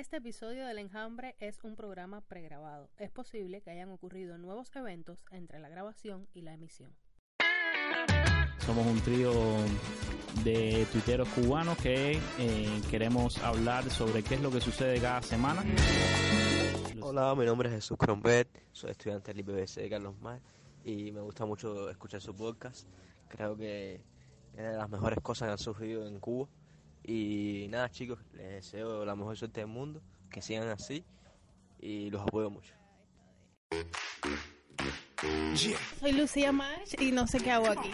Este episodio del Enjambre es un programa pregrabado. Es posible que hayan ocurrido nuevos eventos entre la grabación y la emisión. Somos un trío de tuiteros cubanos que eh, queremos hablar sobre qué es lo que sucede cada semana. Hola, mi nombre es Jesús Crombet, soy estudiante del IPBC de Carlos Mar y me gusta mucho escuchar su podcast. Creo que es de las mejores cosas que han surgido en Cuba. Y nada, chicos, les deseo la mejor suerte del mundo, que sigan así y los apoyo mucho. Soy Lucía March y no sé qué hago aquí.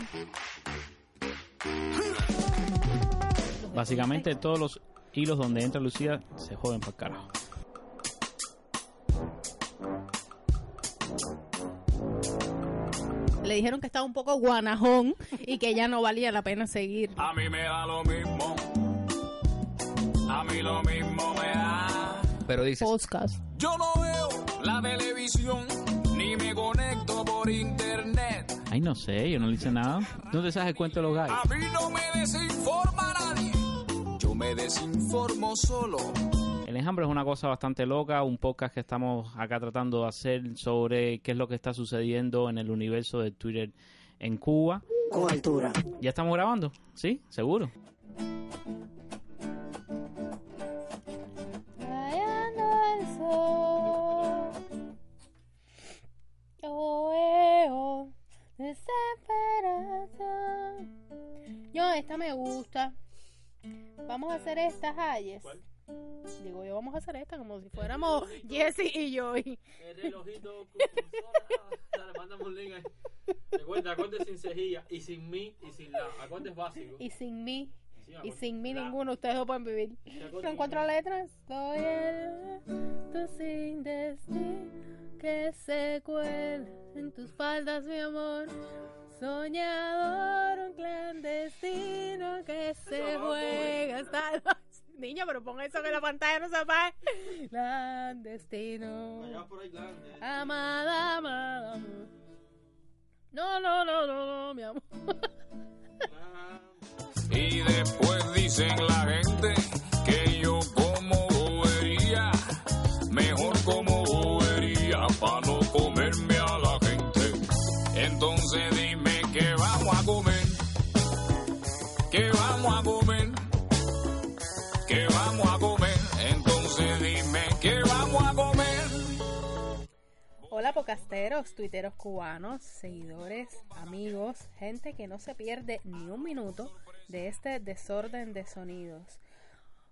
Básicamente todos los hilos donde entra Lucía se joden para carajo. Le dijeron que estaba un poco guanajón y que ya no valía la pena seguir. A mí me da lo mismo. A mí lo mismo me da. Pero dices, Podcast. Yo no veo la televisión ni me conecto por internet. Ay, no sé, yo no le hice nada. ¿No te sabes el cuento de los gallos? A mí no me desinforma nadie. Yo me desinformo solo. El enjambre es una cosa bastante loca, un podcast que estamos acá tratando de hacer sobre qué es lo que está sucediendo en el universo de Twitter en Cuba. Con altura. ¿Ya estamos grabando? ¿Sí? ¿Seguro? Desesperación. Yo, esta me gusta. Vamos a hacer estas ayes. Digo yo, vamos a hacer esta como si fuéramos Jesse y Joy. El relojito con Dale, mándame un link ahí. Recuerda, acordes sin cejilla y sin mi y sin la. Acordes básicos. Y sin mí. Sí, Y sin mí la. ninguno, ustedes no pueden vivir. Son cuatro letras. Soy el tu sin destino que se cuela en tus faldas, mi amor. Soñador, un clandestino que se juega hasta Niña, pero pon eso que la pantalla no se apague. Clandestino. Amada, amada. amor. No, no, no, no, no, mi amor. Y después dicen la gente que yo como bobería. Mejor como bobería para no comerme a la gente. Entonces dime qué vamos a comer. ¿Qué vamos a comer? ¿Qué vamos a comer? Entonces dime qué vamos a comer. Hola pocasteros, tuiteros cubanos, seguidores, amigos, gente que no se pierde ni un minuto de este desorden de sonidos.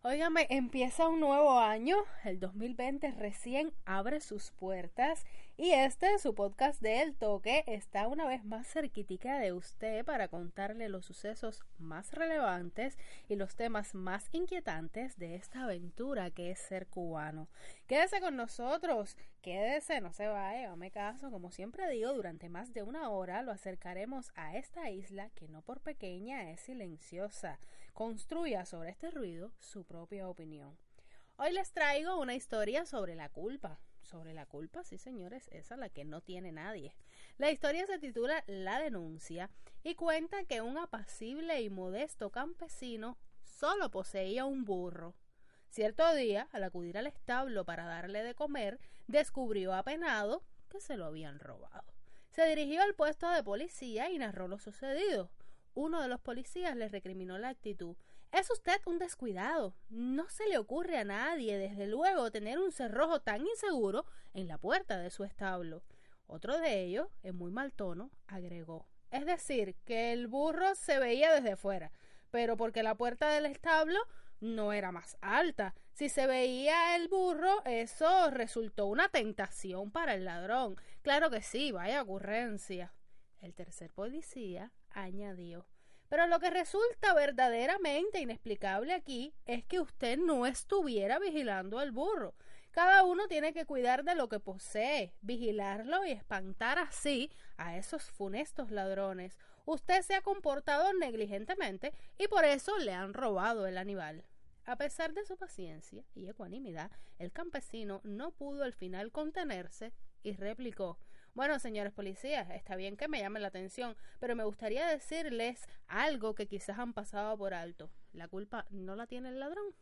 Óigame, empieza un nuevo año, el 2020 recién abre sus puertas y este, su podcast de El Toque, está una vez más cerquitica de usted para contarle los sucesos más relevantes y los temas más inquietantes de esta aventura que es ser cubano. Quédese con nosotros, quédese, no se vaya, hágame caso, como siempre digo, durante más de una hora lo acercaremos a esta isla que no por pequeña es silenciosa. Construya sobre este ruido su propia opinión. Hoy les traigo una historia sobre la culpa. Sobre la culpa, sí señores, esa la que no tiene nadie. La historia se titula La denuncia y cuenta que un apacible y modesto campesino solo poseía un burro. Cierto día, al acudir al establo para darle de comer, descubrió apenado que se lo habían robado. Se dirigió al puesto de policía y narró lo sucedido. Uno de los policías le recriminó la actitud. Es usted un descuidado. No se le ocurre a nadie, desde luego, tener un cerrojo tan inseguro en la puerta de su establo. Otro de ellos, en muy mal tono, agregó. Es decir, que el burro se veía desde fuera, pero porque la puerta del establo no era más alta. Si se veía el burro, eso resultó una tentación para el ladrón. Claro que sí, vaya ocurrencia. El tercer policía añadió. Pero lo que resulta verdaderamente inexplicable aquí es que usted no estuviera vigilando al burro. Cada uno tiene que cuidar de lo que posee, vigilarlo y espantar así a esos funestos ladrones. Usted se ha comportado negligentemente y por eso le han robado el animal. A pesar de su paciencia y ecuanimidad, el campesino no pudo al final contenerse y replicó Bueno, señores policías, está bien que me llamen la atención, pero me gustaría decirles algo que quizás han pasado por alto. La culpa no la tiene el ladrón.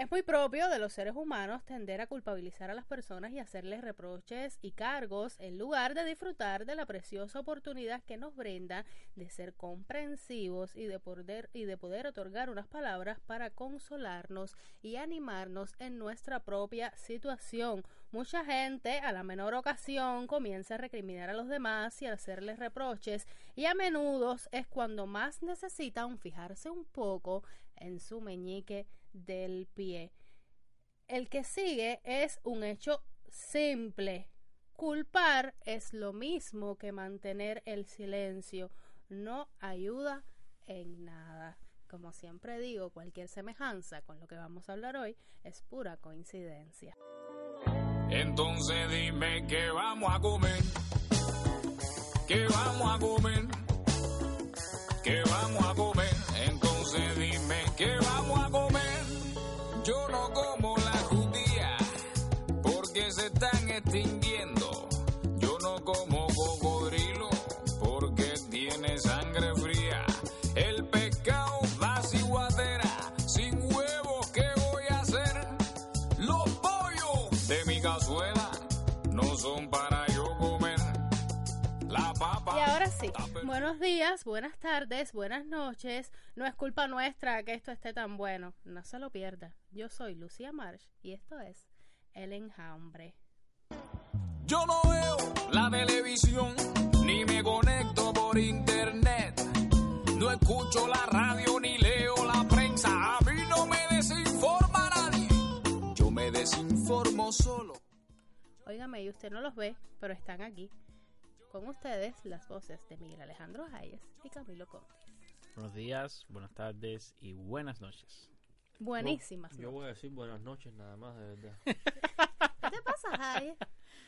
Es muy propio de los seres humanos tender a culpabilizar a las personas y hacerles reproches y cargos en lugar de disfrutar de la preciosa oportunidad que nos brinda de ser comprensivos y de poder, y de poder otorgar unas palabras para consolarnos y animarnos en nuestra propia situación. Mucha gente a la menor ocasión comienza a recriminar a los demás y a hacerles reproches y a menudo es cuando más necesitan fijarse un poco en su meñique del pie. El que sigue es un hecho simple. Culpar es lo mismo que mantener el silencio. No ayuda en nada. Como siempre digo, cualquier semejanza con lo que vamos a hablar hoy es pura coincidencia. Entonces dime qué vamos a comer. ¿Qué vamos a comer? Buenos días, buenas tardes, buenas noches. No es culpa nuestra que esto esté tan bueno. No se lo pierda. Yo soy Lucía Marsh y esto es El Enjambre. Yo no veo la televisión ni me conecto por internet. No escucho la radio ni leo la prensa. A mí no me desinforma nadie. Yo me desinformo solo. Óigame, y usted no los ve, pero están aquí. Con ustedes las voces de Miguel Alejandro Hayes y Camilo Conti. Buenos días, buenas tardes y buenas noches. Buenísimas. Yo voy a decir buenas noches nada más, de verdad. ¿Qué te pasa, Hayes?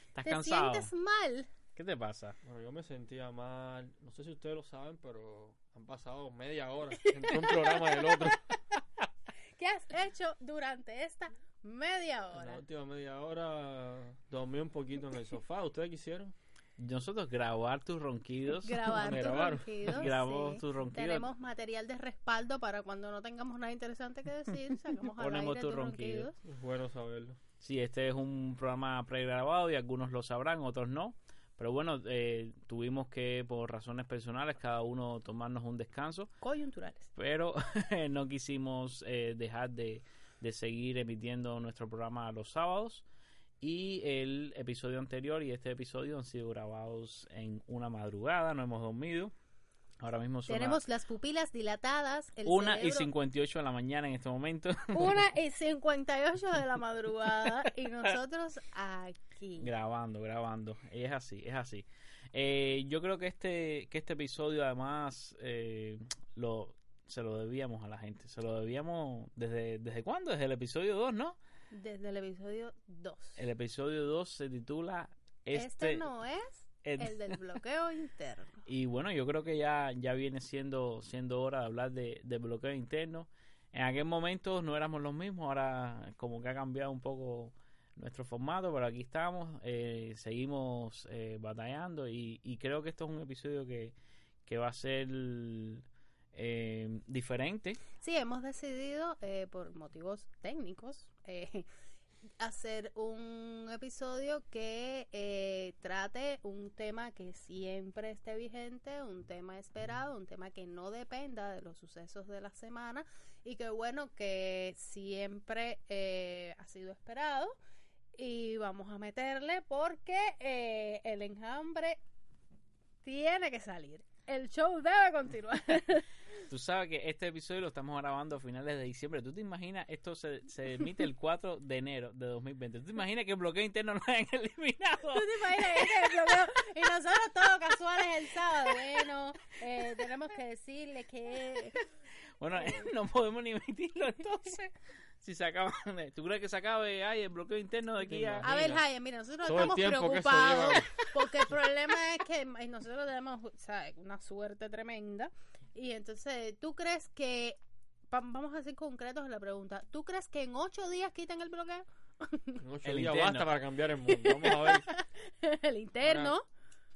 ¿Estás ¿Te cansado? sientes mal? ¿Qué te pasa? Bueno, yo me sentía mal. No sé si ustedes lo saben, pero han pasado media hora entre un programa y el otro. ¿Qué has hecho durante esta media En la hora? última media hora dormí un poquito en el sofá. ¿Ustedes quisieron? Nosotros grabar tus ronquidos. Grabar tus ronquidos. Grabó sí. tus ronquidos. Tenemos material de respaldo para cuando no tengamos nada interesante que decir. Sacamos al Ponemos aire tus ronquidos. ronquidos. Es bueno saberlo. Sí, este es un programa pregrabado y algunos lo sabrán, otros no. Pero bueno, eh, tuvimos que, por razones personales, cada uno tomarnos un descanso. Coyunturales. Pero no quisimos eh, dejar de, de seguir emitiendo nuestro programa los sábados. Y el episodio anterior y este episodio han sido grabados en una madrugada, no hemos dormido. Ahora mismo son Tenemos las pupilas dilatadas. El las 1 y cerebro- 58 de la mañana en este momento. Una y 58 de la madrugada y nosotros aquí. grabando, grabando. Es así, es así. Eh, yo creo que este, que este episodio además eh, lo, se lo debíamos a la gente. Se lo debíamos desde, ¿desde cuándo? Desde el episodio 2, ¿no? Desde el episodio 2. El episodio 2 se titula Este, Este... no es el- el del bloqueo interno. Y bueno, yo creo que ya, ya viene siendo, siendo hora de hablar de, de bloqueo interno. En aquel momento no éramos los mismos, ahora como que ha cambiado un poco nuestro formato, pero aquí estamos, eh, seguimos eh, batallando y, y creo que esto es un episodio que, que va a ser eh, diferente. Sí, hemos decidido, eh, por motivos técnicos, eh, hacer un episodio que eh, trate un tema que siempre esté vigente, un tema esperado, un tema que no dependa de los sucesos de la semana y que bueno, que siempre eh, ha sido esperado. Y vamos a meterle porque el enjambre tiene que salir. El show debe continuar. Tú sabes que este episodio lo estamos grabando a finales de diciembre. ¿Tú te imaginas? Esto se, se emite el 4 de enero de 2020. ¿Tú te imaginas que el bloqueo interno lo hayan eliminado? ¿Tú te imaginas ese bloqueo? Y nosotros todos casuales el sábado. Bueno, eh, tenemos que decirle que... Bueno, no podemos ni emitirlo entonces. Si se acaba, ¿tú crees que se acabe ay, el bloqueo interno de aquí a... A ver, Jaime, mira, nosotros Todo el estamos tiempo que eso preocupados porque el problema es que eh, nosotros tenemos ¿sabes? una suerte tremenda. Y entonces, ¿tú crees que... va- Vamos a ser concretos en la pregunta. ¿Tú crees que en ocho días quitan el bloqueo? En ocho El días interno. basta para cambiar el mundo. Vamos a ver. el interno.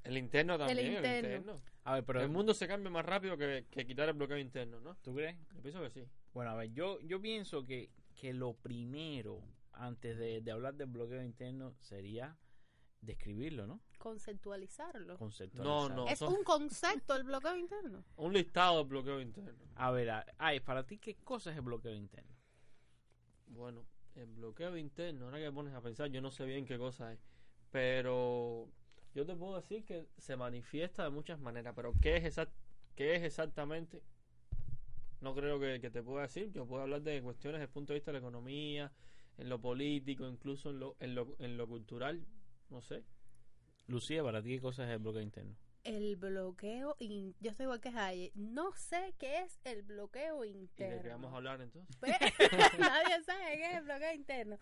El interno también. El interno. interno. A ver, pero... el mundo se cambia más rápido que, que quitar el bloqueo interno, ¿no? ¿Tú crees? Yo pienso que sí. Bueno, a ver, yo, yo pienso que que lo primero, antes de, de hablar del bloqueo interno, sería describirlo, ¿no? Conceptualizarlo. No, Conceptualizarlo. no. Es son- un concepto el bloqueo interno. Un listado de bloqueo interno. A ver, a- ay, para ti, ¿qué cosa es el bloqueo interno? Bueno, el bloqueo interno, ahora que pones a pensar, yo no sé bien qué cosa es. Pero yo te puedo decir que se manifiesta de muchas maneras. Pero ¿qué es, exact qué es exactamente? No creo que, que te pueda decir. Yo puedo hablar de cuestiones desde el punto de vista de la economía, en lo político, incluso en lo, en lo, en lo cultural. No sé. Lucía, para ti, ¿qué cosa es el bloqueo interno? El bloqueo, in- yo estoy igual que Jaye, no sé qué es el bloqueo ¿Y de interno. qué vamos a hablar entonces? Nadie sabe qué es el bloqueo interno.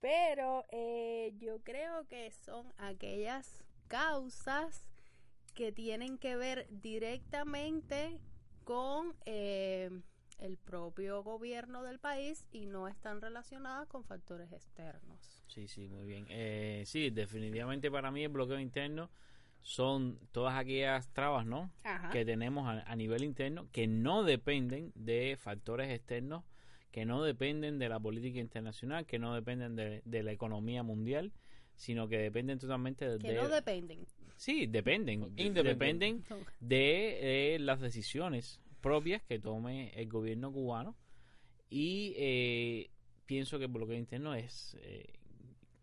Pero eh, yo creo que son aquellas causas que tienen que ver directamente con eh, el propio gobierno del país y no están relacionadas con factores externos. Sí, sí, muy bien. Eh, sí, definitivamente para mí el bloqueo interno son todas aquellas trabas, ¿no? Ajá. que tenemos a, a nivel interno que no dependen de factores externos, que no dependen de la política internacional, que no dependen de, de la economía mundial, sino que dependen totalmente de... que no dependen. sí, dependen. Independiente. Dependen de eh, las decisiones propias que tome el gobierno cubano y eh, pienso que el bloqueo interno es eh,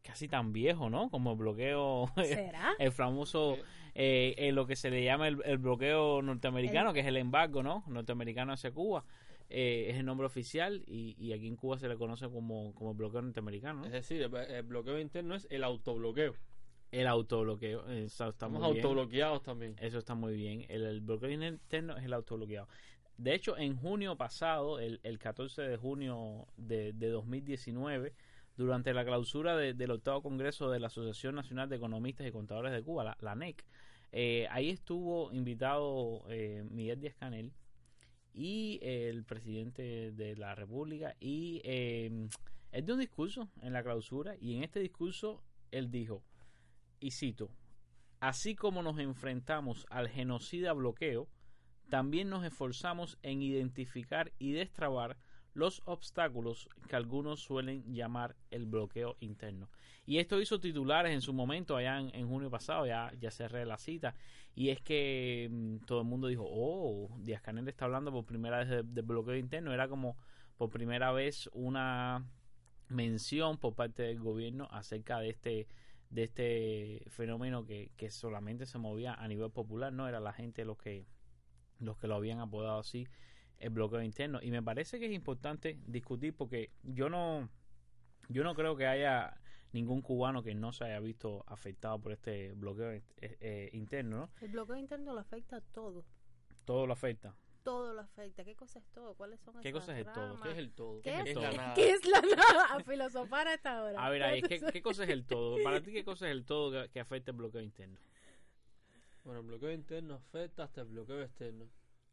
casi tan viejo, ¿no? Como el bloqueo... ¿Será? el famoso eh, eh, lo que se le llama el, el bloqueo norteamericano, El- que es el embargo, ¿no? Norteamericano hacia Cuba. Eh, es el nombre oficial y, y aquí en Cuba se le conoce como, como bloqueo norteamericano, Es decir, el, el bloqueo interno es el autobloqueo. El autobloqueo. Eso está Estamos muy bien. autobloqueados también. Eso está muy bien. El, el bloqueo interno es el autobloqueado. De hecho, en junio pasado, el, el 14 de junio de, de 2019, durante la clausura de- del octavo congreso de la Asociación Nacional de Economistas y Contadores de Cuba, la, la NEC, eh, ahí estuvo invitado eh, Miguel Díaz Canel y el presidente de la República y eh, él dio un discurso en la clausura y en este discurso él dijo, y cito, Así como nos enfrentamos al genocida bloqueo, también nos esforzamos en identificar y destrabar los obstáculos que algunos suelen llamar el bloqueo interno. Y esto hizo titulares en su momento, allá en, en junio pasado, ya, ya cerré la cita, y es que mm, todo el mundo dijo, oh, Díaz Canel está hablando por primera vez de, de bloqueo interno, era como por primera vez una mención por parte del gobierno acerca de este de este fenómeno que, que solamente se movía a nivel popular, no era la gente los que los que lo habían apodado así el bloqueo interno y me parece que es importante discutir porque yo no yo no creo que haya ningún cubano que no se haya visto afectado por este bloqueo eh, eh, interno, ¿no? El bloqueo interno lo afecta a todo. Todo lo afecta. Todo lo afecta. ¿Qué cosa es todo? ¿Cuáles son ¿Qué cosa es el todo? ¿Qué es el todo? ¿Qué es es, todo? la nada? ¿Qué es la nada? A filosofar a esta hora. A ver, ahí, ¿qué, qué cosa es el todo? Para ti, ¿qué cosa es el todo que, que afecta el bloqueo interno? Bueno, el bloqueo interno afecta hasta el bloqueo externo.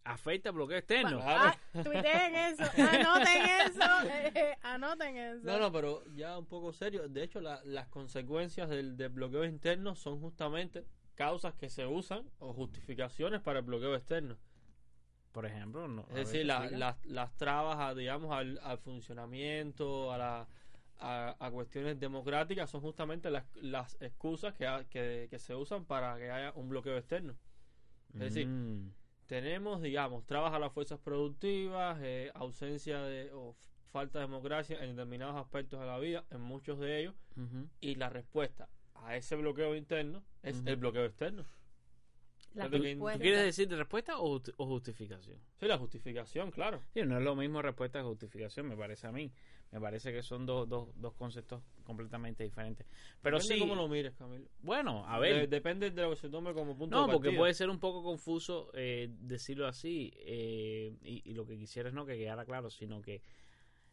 ¿Afecta el bloqueo externo? Ah, tuiteen eso, anoten eso, eh, eh, anoten eso. No, no, pero ya un poco serio. De hecho, la- las consecuencias del, del bloqueo interno son justamente causas que se usan o justificaciones para el bloqueo externo. Por ejemplo, no. Es decir, la- las- las trabas, a, digamos, al, al funcionamiento, a, la, a, a cuestiones democráticas son justamente las, las excusas que, ha- que, que se usan para que haya un bloqueo externo. Es decir, Mm. Tenemos, digamos, trabas a las fuerzas productivas, eh, ausencia de o falta de democracia en determinados aspectos de la vida, en muchos de ellos, y la respuesta a ese bloqueo interno es el bloqueo externo. La ¿Tú- tú respuesta. ¿Tú quieres decir de respuesta o justificación? Sí, la justificación, claro. Sí, no es lo mismo respuesta que justificación, me parece a mí. Me parece que son dos, dos, dos conceptos completamente diferentes. Pero Depende sí, cómo lo mires, Camilo. bueno, a De- ver. depende de lo que se tome como punto No, de porque puede ser un poco confuso eh, decirlo así. eh, y, y lo que quisiera es no que quedara claro, sino que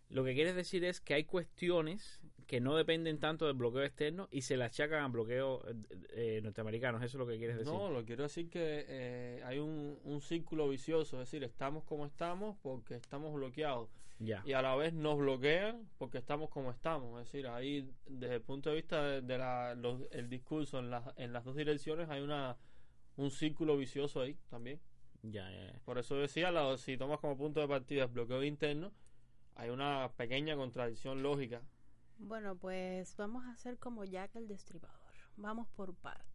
lo que quieres decir es que hay cuestiones que no dependen tanto del bloqueo externo y se le achacan al bloqueo eh, eh, norteamericano. Eso es lo que quieres decir. No, lo quiero decir que eh, hay un, un círculo vicioso, es decir, estamos como estamos porque estamos bloqueados ya. y a la vez nos bloquean porque estamos como estamos. Es decir, ahí desde el punto de vista de, de la, los- el discurso en, las en las dos direcciones hay una un círculo vicioso ahí también. Ya, ya, ya. Por eso decía, la- si tomas como punto de partida el bloqueo interno, hay una pequeña contradicción lógica. Bueno, pues vamos a hacer como Jack el Destripador. Vamos por partes.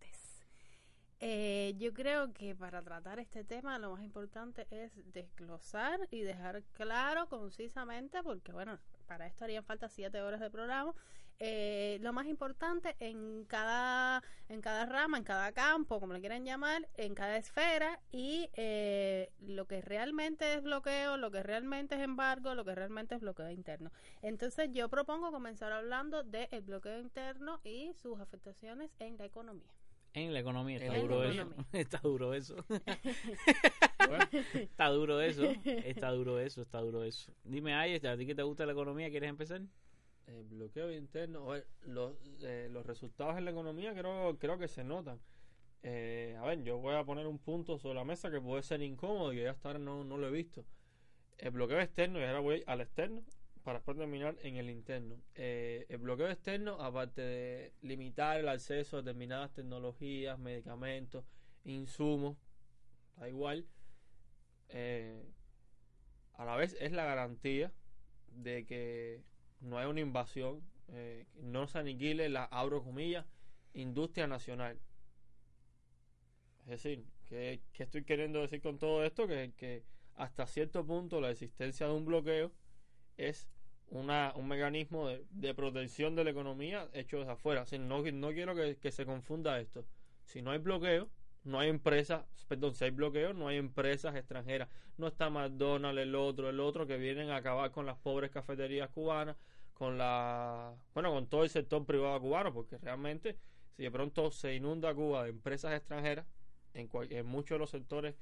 Eh, yo creo que para tratar este tema lo más importante es desglosar y dejar claro concisamente, porque bueno, para esto harían falta siete horas de programa, eh, lo más importante en cada, en cada rama, en cada campo, como le quieran llamar, en cada esfera y eh, lo que realmente es bloqueo, lo que realmente es embargo, lo que realmente es bloqueo interno. Entonces yo propongo comenzar hablando del bloqueo interno y sus afectaciones en la economía. En la economía, está la duro eso. Está duro eso. está duro eso. Está duro eso, está duro eso. Dime, ay, ¿a ti que te gusta la economía? ¿Quieres empezar? El bloqueo interno, los, eh, los resultados en la economía creo, creo que se notan. Eh, a ver, yo voy a poner un punto sobre la mesa que puede ser incómodo y hasta ahora no, no lo he visto. El bloqueo externo, y ahora voy al externo para después terminar en el interno. Eh, el bloqueo externo, aparte de limitar el acceso a determinadas tecnologías, medicamentos, insumos, da igual, eh, a la vez es la garantía de que no hay una invasión, eh, no se aniquile la, abro comillas, industria nacional. Es decir, que, que estoy queriendo decir con todo esto? Que, que hasta cierto punto la existencia de un bloqueo es una, un mecanismo de, protección de la economía hecho desde afuera. Así, no, no quiero que, que se confunda esto. Si no hay bloqueo, no hay empresas, perdón, si hay bloqueo, no hay empresas extranjeras. No está McDonald's, el otro, el otro, que vienen a acabar con las pobres cafeterías cubanas, con la, bueno, con todo el sector privado cubano, porque realmente, si de pronto se inunda Cuba de empresas extranjeras, en, cual- en muchos de los sectores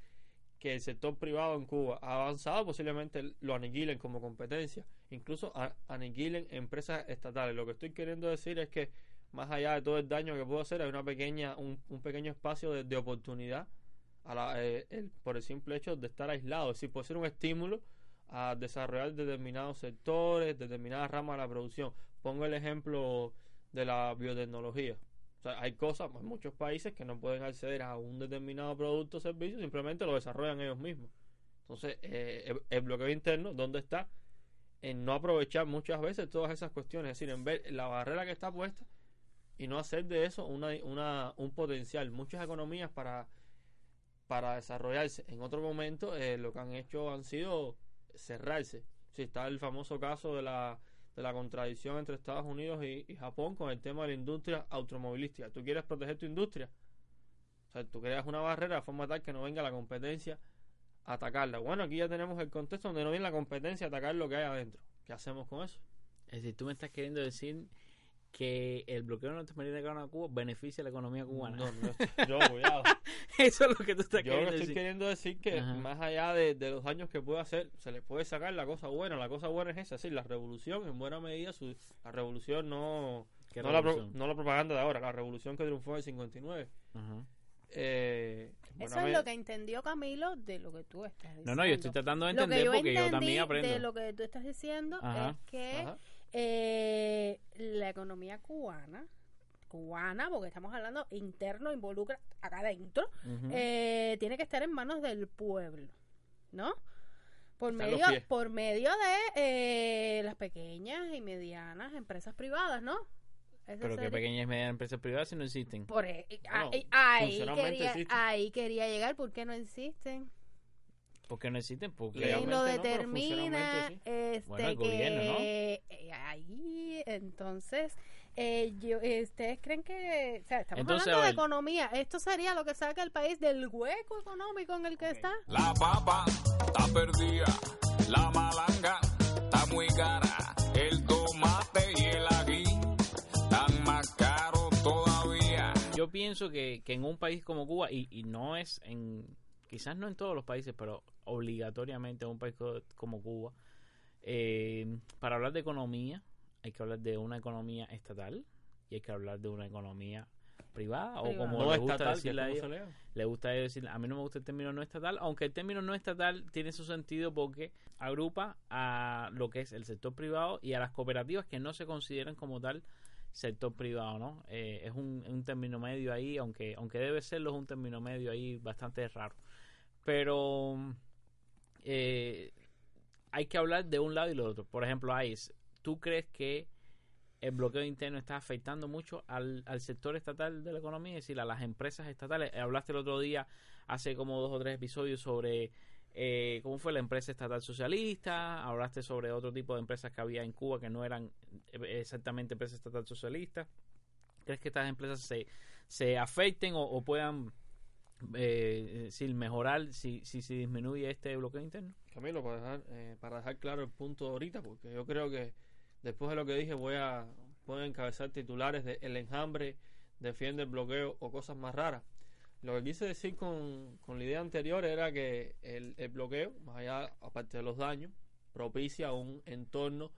que el sector privado en Cuba ha avanzado, posiblemente lo aniquilen como competencia, incluso aniquilen empresas estatales. Lo que estoy queriendo decir es que más allá de todo el daño que puedo hacer, hay una pequeña, un, pequeño espacio de, oportunidad a la- eh, por el simple hecho de estar aislado. Es decir, puede ser un estímulo a desarrollar determinados sectores, determinadas ramas de la producción. Pongo el ejemplo de la biotecnología. O sea, hay cosas, hay muchos países que no pueden acceder a un determinado producto o servicio, simplemente lo desarrollan ellos mismos. Entonces, eh, el, el bloqueo interno, ¿dónde está? En no aprovechar muchas veces todas esas cuestiones, es decir, en ver la barrera que está puesta y no hacer de eso una, una, un potencial. Muchas economías para, para desarrollarse en otro momento eh, lo que han hecho han sido cerrarse. Si está el famoso caso de la, de la contradicción entre Estados Unidos y, y Japón con el tema de la industria automovilística. Tú quieres proteger tu industria. O sea, tú creas una barrera de forma tal que no venga la competencia atacarla. Bueno, aquí ya tenemos el contexto donde no viene la competencia a atacar lo que hay adentro. ¿Qué hacemos con eso? Es decir, tú me estás queriendo decir que el bloqueo norteamericano a Cuba beneficia a la economía cubana. No, no, yo, cuidado. Eso es lo que tú estás Yo queriendo que estoy decir. queriendo decir que Ajá. más allá de, de los daños que puede hacer, se le puede sacar la cosa buena. La cosa buena es esa, es decir, la revolución en buena medida, su, la revolución no, ¿Qué no, la, pro- no la propaganda de ahora, la revolución que triunfó en el 59. Ajá. Eh, Eso es lo que entendió Camilo de lo que tú estás diciendo. No, no, yo estoy tratando de entender yo porque yo también aprendo. de lo que tú estás diciendo Ajá. es que eh, la economía cubana, cubana, porque estamos hablando interno, involucra acá adentro, eh, tiene que estar en manos del pueblo, ¿no? Por medio, por medio de eh, las pequeñas y medianas empresas privadas, ¿no? Pero que sería- pequeñas y medianas empresas privadas si no existen. por e- Bueno, ahí, ahí quería, existen. ahí quería llegar, ¿por qué no existen? ¿Por qué no existen? Porque ¿Quién Legalmente lo no, determina? funcionalmente este, Bueno, el gobierno, ¿no? que eh, ahí, entonces, eh, yo, eh, ¿ustedes creen que, o sea, estamos Entonces, hablando de economía, esto sería lo que saca el país del hueco económico en el que está? La papa está perdida, la malanga está muy cara, el tomate yo pienso que, que en un país como Cuba, y, y no es en, quizás no en todos los países, pero obligatoriamente en un país co- como Cuba, eh, para hablar de economía hay que hablar de una economía estatal y hay que hablar de una economía privada, o como no le gusta estatal, que decirle a ellos, le gusta decir, a mí no me gusta el término no estatal, aunque el término no estatal tiene su sentido porque agrupa a lo que es el sector privado y a las cooperativas que no se consideran como tal sector privado, ¿no? Eh, es un, un término medio ahí, aunque aunque debe serlo, es un término medio ahí bastante raro. Pero eh, hay que hablar de un lado y lo otro. Por ejemplo, Ais, ¿tú crees que el bloqueo interno está afectando mucho al, al sector estatal de la economía, es decir, a las empresas estatales? Hablaste el otro día, hace como dos o tres episodios, sobre eh, cómo fue la empresa estatal socialista, hablaste sobre otro tipo de empresas que había en Cuba que no eran eh, exactamente empresas estatal socialistas. ¿Crees que estas empresas se, se afecten o, puedan eh, mejorar si, si se disminuye este bloqueo interno? Camilo, para dejar, eh, para dejar claro el punto ahorita, porque yo creo que después de lo que dije voy a, voy a encabezar titulares de El enjambre defiende el bloqueo o cosas más raras. Lo que quise decir con, con la idea anterior era que el, el bloqueo, más allá, aparte de los daños, propicia un entorno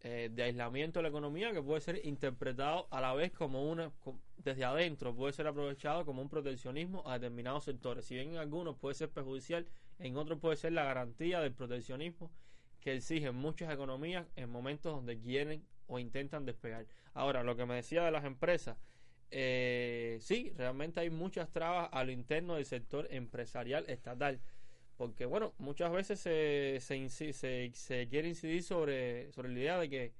eh, de aislamiento de la economía que puede ser interpretado a la vez como una, desde adentro, puede ser aprovechado como un proteccionismo a determinados sectores. Si bien en algunos puede ser perjudicial, en otros puede ser la garantía del proteccionismo que exigen muchas economías en momentos donde quieren o intentan despegar. Ahora, lo que me decía de las empresas, eh, sí, realmente hay muchas trabas a lo interno del sector empresarial estatal. Porque, bueno, muchas veces se, se, se, quiere incidir sobre, sobre la idea de que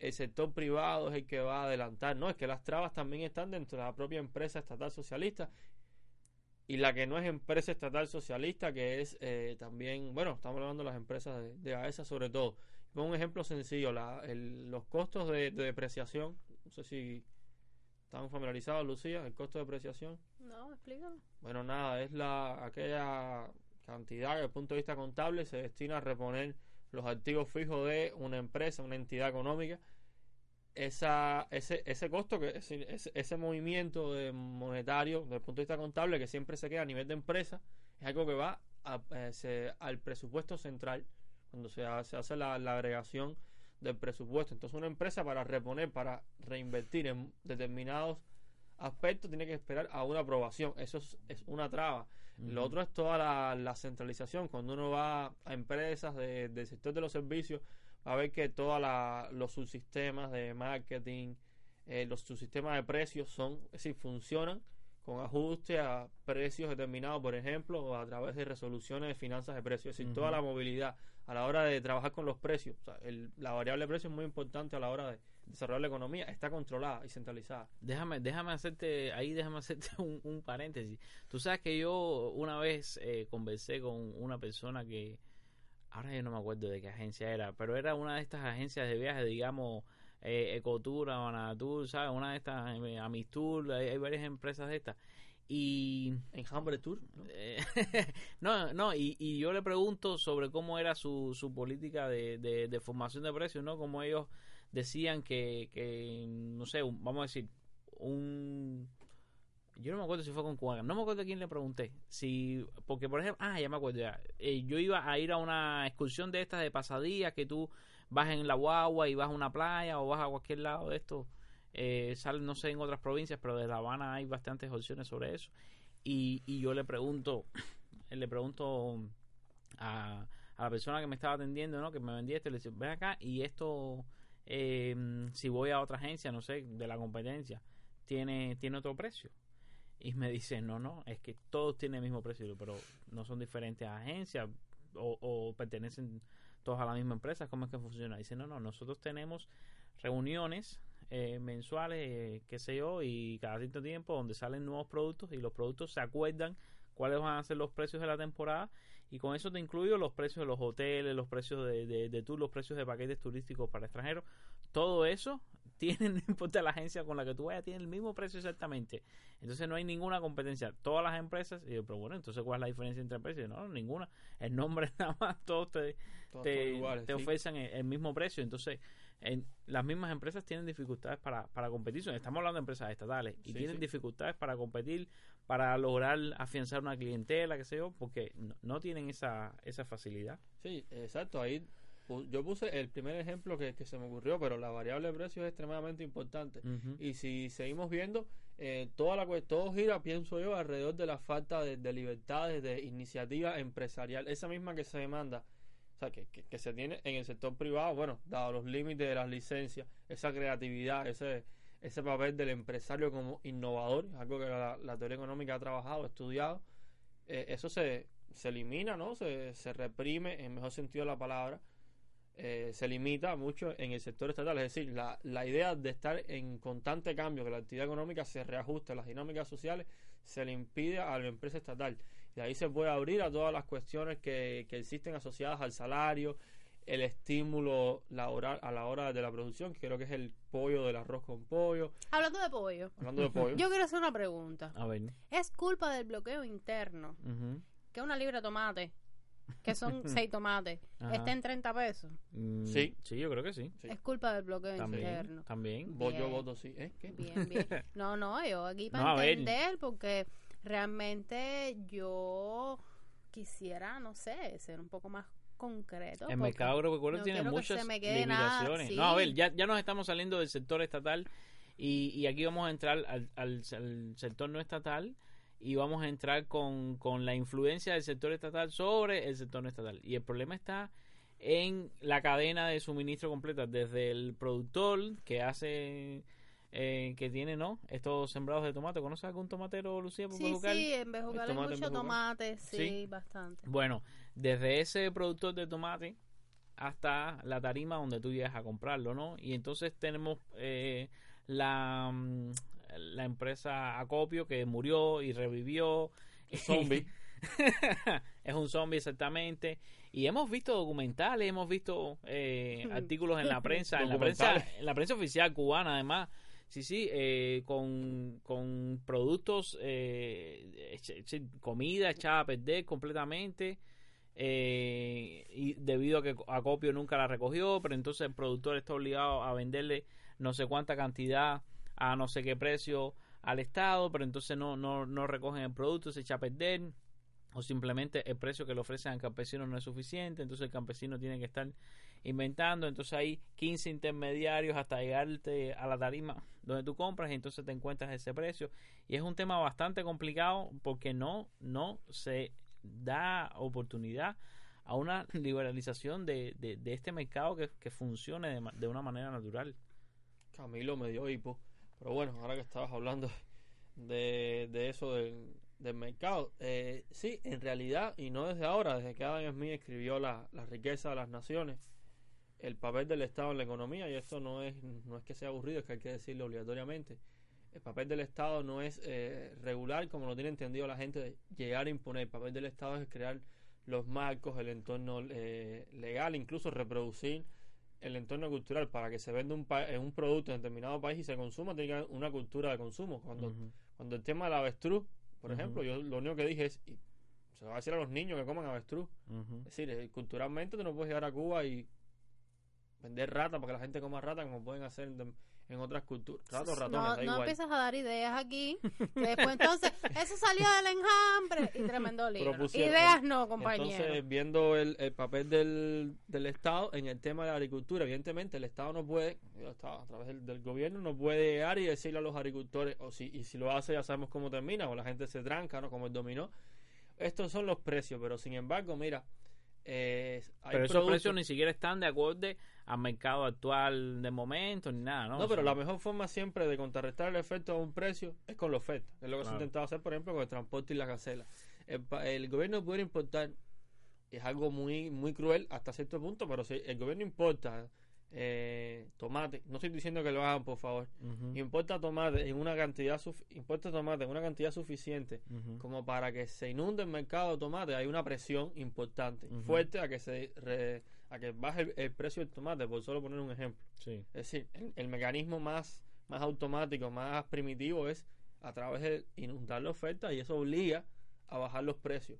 el sector privado es el que va a adelantar. No, es que las trabas también están dentro de la propia empresa estatal socialista. Y la que no es empresa estatal socialista, que es eh, también, bueno, estamos hablando de las empresas de, de AESA sobre todo. Pongo un ejemplo sencillo, la, el- los costos de depreciación, no sé si están familiarizados, Lucía, el costo de depreciación. No, explícalo. Bueno, nada, es la aquella cantidad que desde el punto de vista contable se destina a reponer los activos fijos de una empresa, una entidad económica. Esa, ese, ese costo, que ese, ese- movimiento de monetario desde el punto de vista contable que siempre se queda a nivel de empresa, es algo que va a- eh, se- al presupuesto central cuando se hace, se hace la, la agregación del presupuesto. Entonces una empresa para reponer, para reinvertir en determinados aspectos tiene que esperar a una aprobación. Eso es, es una traba. Lo otro es toda la, la centralización. Cuando uno va a empresas de- del sector de los servicios, va a ver que todos los subsistemas de marketing, eh, los subsistemas de precios son, es decir, funcionan con ajuste a precios determinados, por ejemplo, o a través de resoluciones de finanzas de precios. Es decir, toda la movilidad a la hora de trabajar con los precios. La variable de precio es muy importante a la hora de desarrollar la economía. Está controlada y centralizada. Déjame, déjame hacerte, ahí déjame hacerte un, un paréntesis. Tú sabes que yo una vez eh, conversé con una persona que, ahora yo no me acuerdo de qué agencia era, pero era una de estas agencias de viaje, digamos, eh, Ecotour, Anatur, ¿sabes? Una de estas, eh, Amistur, hay varias empresas de estas. Y Enjambre Tour, ¿no? eh, no, no, y, y yo le pregunto sobre cómo era su, su política de, de, de formación de precios, ¿no? Como ellos decían que, que no sé, un- vamos a decir, un... Yo no me acuerdo si fue con Cuaga, no me acuerdo a quién le pregunté. Si, porque por ejemplo, ah, ya me acuerdo ya. Eh, yo iba a ir a una excursión de estas de pasadías que tú vas en la guagua y vas a una playa o vas a cualquier lado de esto. Eh, no sé, en otras provincias, pero de La Habana hay bastantes opciones sobre eso. Y, y yo le pregunto, le pregunto a, a la persona que me estaba atendiendo, ¿no? Que me vendía esto, le dice, ven acá y esto, eh, si voy a otra agencia, no sé, de la competencia, tiene, tiene otro precio. Y me dice, no, no, es que todos tienen el mismo precio, pero no son diferentes agencias o, o pertenecen todos a la misma empresa, ¿cómo es que funciona? Dice, no, no, nosotros tenemos reuniones eh, mensuales, eh, qué sé yo, y cada cierto tiempo donde salen nuevos productos y los productos se acuerdan cuáles van a ser los precios de la temporada y con eso te incluyo los precios de los hoteles, los precios de, de, de tour, los precios de paquetes turísticos para extranjeros, todo eso tiene, no importa la agencia con la que tú vayas, tiene el mismo precio exactamente. Entonces no hay ninguna competencia. Todas las empresas, y yo, pero bueno, entonces ¿cuál es la diferencia entre precios? No, ninguna. El nombre nada más, todos te, Todos te, iguales, te sí. ofrecen el, el mismo precio. Entonces, en, las mismas empresas tienen dificultades para, para competir. Estamos hablando de empresas estatales y Sí, tienen sí. dificultades para competir, para lograr afianzar una clientela, qué sé yo, porque no, no tienen esa, esa facilidad. Sí, exacto. Ahí yo puse el primer ejemplo que, que se me ocurrió, pero la variable de precio es extremadamente importante. Y si seguimos viendo, eh, toda la, todo gira, pienso yo, alrededor de la falta de, de libertades, de iniciativa empresarial, esa misma que se demanda, o sea, que, que, que se tiene en el sector privado, bueno, dado los límites de las licencias, esa creatividad, ese, ese papel del empresario como innovador, algo que la, teoría económica ha trabajado, estudiado, eh, eso se, se elimina, ¿no? Se, se reprime, en mejor sentido de la palabra, eh, se limita mucho en el sector estatal. Es decir, la, la idea de estar en constante cambio, que la actividad económica se reajuste las dinámicas sociales, se le impide a la empresa estatal. Y ahí se puede abrir a todas las cuestiones que, que existen asociadas al salario, el estímulo laboral a la hora de la producción, que creo que es el pollo del arroz con pollo. Hablando de pollo, Hablando de pollo. yo quiero hacer una pregunta. A ver. ¿Es culpa del bloqueo interno Ujú. que una libra de tomate, que son seis tomates, esté en 30 pesos? Mm, Sí. Sí, yo creo que sí. Sí. Es culpa del bloqueo También. interno. También. Voy- yo Bien. voto sí. ¿Eh? ¿Qué? Bien, bien. No, no, yo aquí No, para ver. entender, porque realmente yo quisiera, no sé, ser un poco más concreto. El mercado agropecuario no tiene que muchas nada, limitaciones. sí. No, a ver, ya, ya nos estamos saliendo del sector estatal y, y aquí vamos a entrar al, al- al sector no estatal y vamos a entrar con, con la influencia del sector estatal sobre el sector no estatal. Y el problema está en la cadena de suministro completa, desde el productor que hace... eh, que tiene, ¿no? Estos sembrados de tomate. ¿Conoces algún tomatero, Lucía, por Sí, Bejucal? sí, en Bejucal hay mucho tomate, sí, Sí. bastante. Bueno, desde ese productor de tomate hasta la tarima donde tú llegas a comprarlo, ¿no? Y entonces tenemos eh, la, mm, la empresa Acopio que murió y revivió. Zombie. es un zombie exactamente. Y hemos visto documentales, hemos visto eh, artículos en la prensa, en la prensa, en la prensa oficial cubana además. Sí, sí, eh, con, con productos, eh, comida echada a perder completamente. eh, y debido a que Acopio nunca la recogió, pero entonces el productor está obligado a venderle no sé cuánta cantidad a no sé qué precio al Estado, pero entonces no, no, no recogen el producto, se echa a perder o simplemente el precio que le ofrecen al campesino no es suficiente, entonces el campesino tiene que estar inventando, entonces hay 15 intermediarios hasta llegarte a la tarima donde tú compras y entonces te encuentras ese precio y es un tema bastante complicado porque no no se da oportunidad a una liberalización de, de, de este mercado que, que funcione de, de una manera natural. Camilo me dio hipo. Pero bueno, ahora que estabas hablando de, de eso del, del mercado, eh, sí, en realidad, y no desde ahora, desde que Adam Smith escribió la, la riqueza de las naciones, el papel del Estado en la economía, y esto no es, no es que sea aburrido, es que hay que decirlo obligatoriamente. El papel del Estado no es eh, regular, como lo tiene entendido la gente, de llegar a imponer. El papel del Estado es crear los marcos, el entorno eh, legal, incluso reproducir el entorno cultural para que se venda un, pa- eh, un producto en determinado país y se consuma, tiene haber una cultura de consumo. Cuando, cuando el tema del avestruz, por ejemplo, yo lo único que dije es, y se lo va a decir a los niños que coman avestruz. Ujú. Es decir, eh, culturalmente tú no puedes llegar a Cuba y vender rata para que la gente coma rata como pueden hacer en, en otras culturas. Ratos, ratones, no, da no igual. empiezas a dar ideas aquí. después entonces, eso salió del enjambre y tremendo libro. Propusieron- Ideas no, compañero. Entonces, viendo el, el papel del, del Estado en el tema de la agricultura, evidentemente el Estado no puede, el Estado, a través del, del gobierno, no puede llegar y decirle a los agricultores, o si, y si lo hace ya sabemos cómo termina, o la gente se tranca, ¿no? Como el dominó. Estos son los precios, pero sin embargo, mira, eh, hay Pero esos precios ni siquiera están de acuerdo al mercado actual de momento ni nada, ¿no? No, O pero sea, la mejor forma siempre de contrarrestar el efecto de un precio es con la oferta. Es lo que se ha intentado hacer, por ejemplo, con el transporte y la gacela. El, el gobierno puede importar, es algo muy muy cruel hasta cierto punto, pero si el gobierno importa eh, tomate, no estoy diciendo que lo hagan, por favor, importa tomate en una cantidad importa tomate en una cantidad suficiente como para que se inunde el mercado de tomate, hay una presión importante, fuerte a que se re- a que baje el, el precio del tomate, por solo poner un ejemplo. Sí. Es decir, el, el mecanismo más, más automático, más primitivo es a través de inundar la oferta y eso obliga a bajar los precios.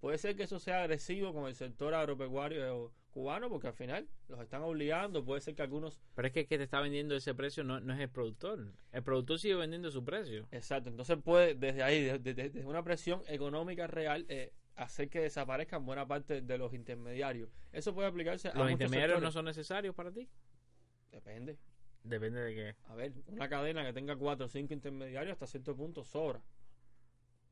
Puede ser que eso sea agresivo con el sector agropecuario cubano porque al final los están obligando, puede ser que algunos... Pero es que el que te está vendiendo ese precio no, no es el productor. El productor sigue vendiendo su precio. Exacto, entonces puede desde ahí, desde, desde una presión económica real, eh, hacer que desaparezcan buena parte de los intermediarios. Eso puede aplicarse a ¿Los intermediarios no son necesarios para ti? Depende. Depende de qué. A ver, una cadena que tenga cuatro o cinco intermediarios hasta cierto punto sobra.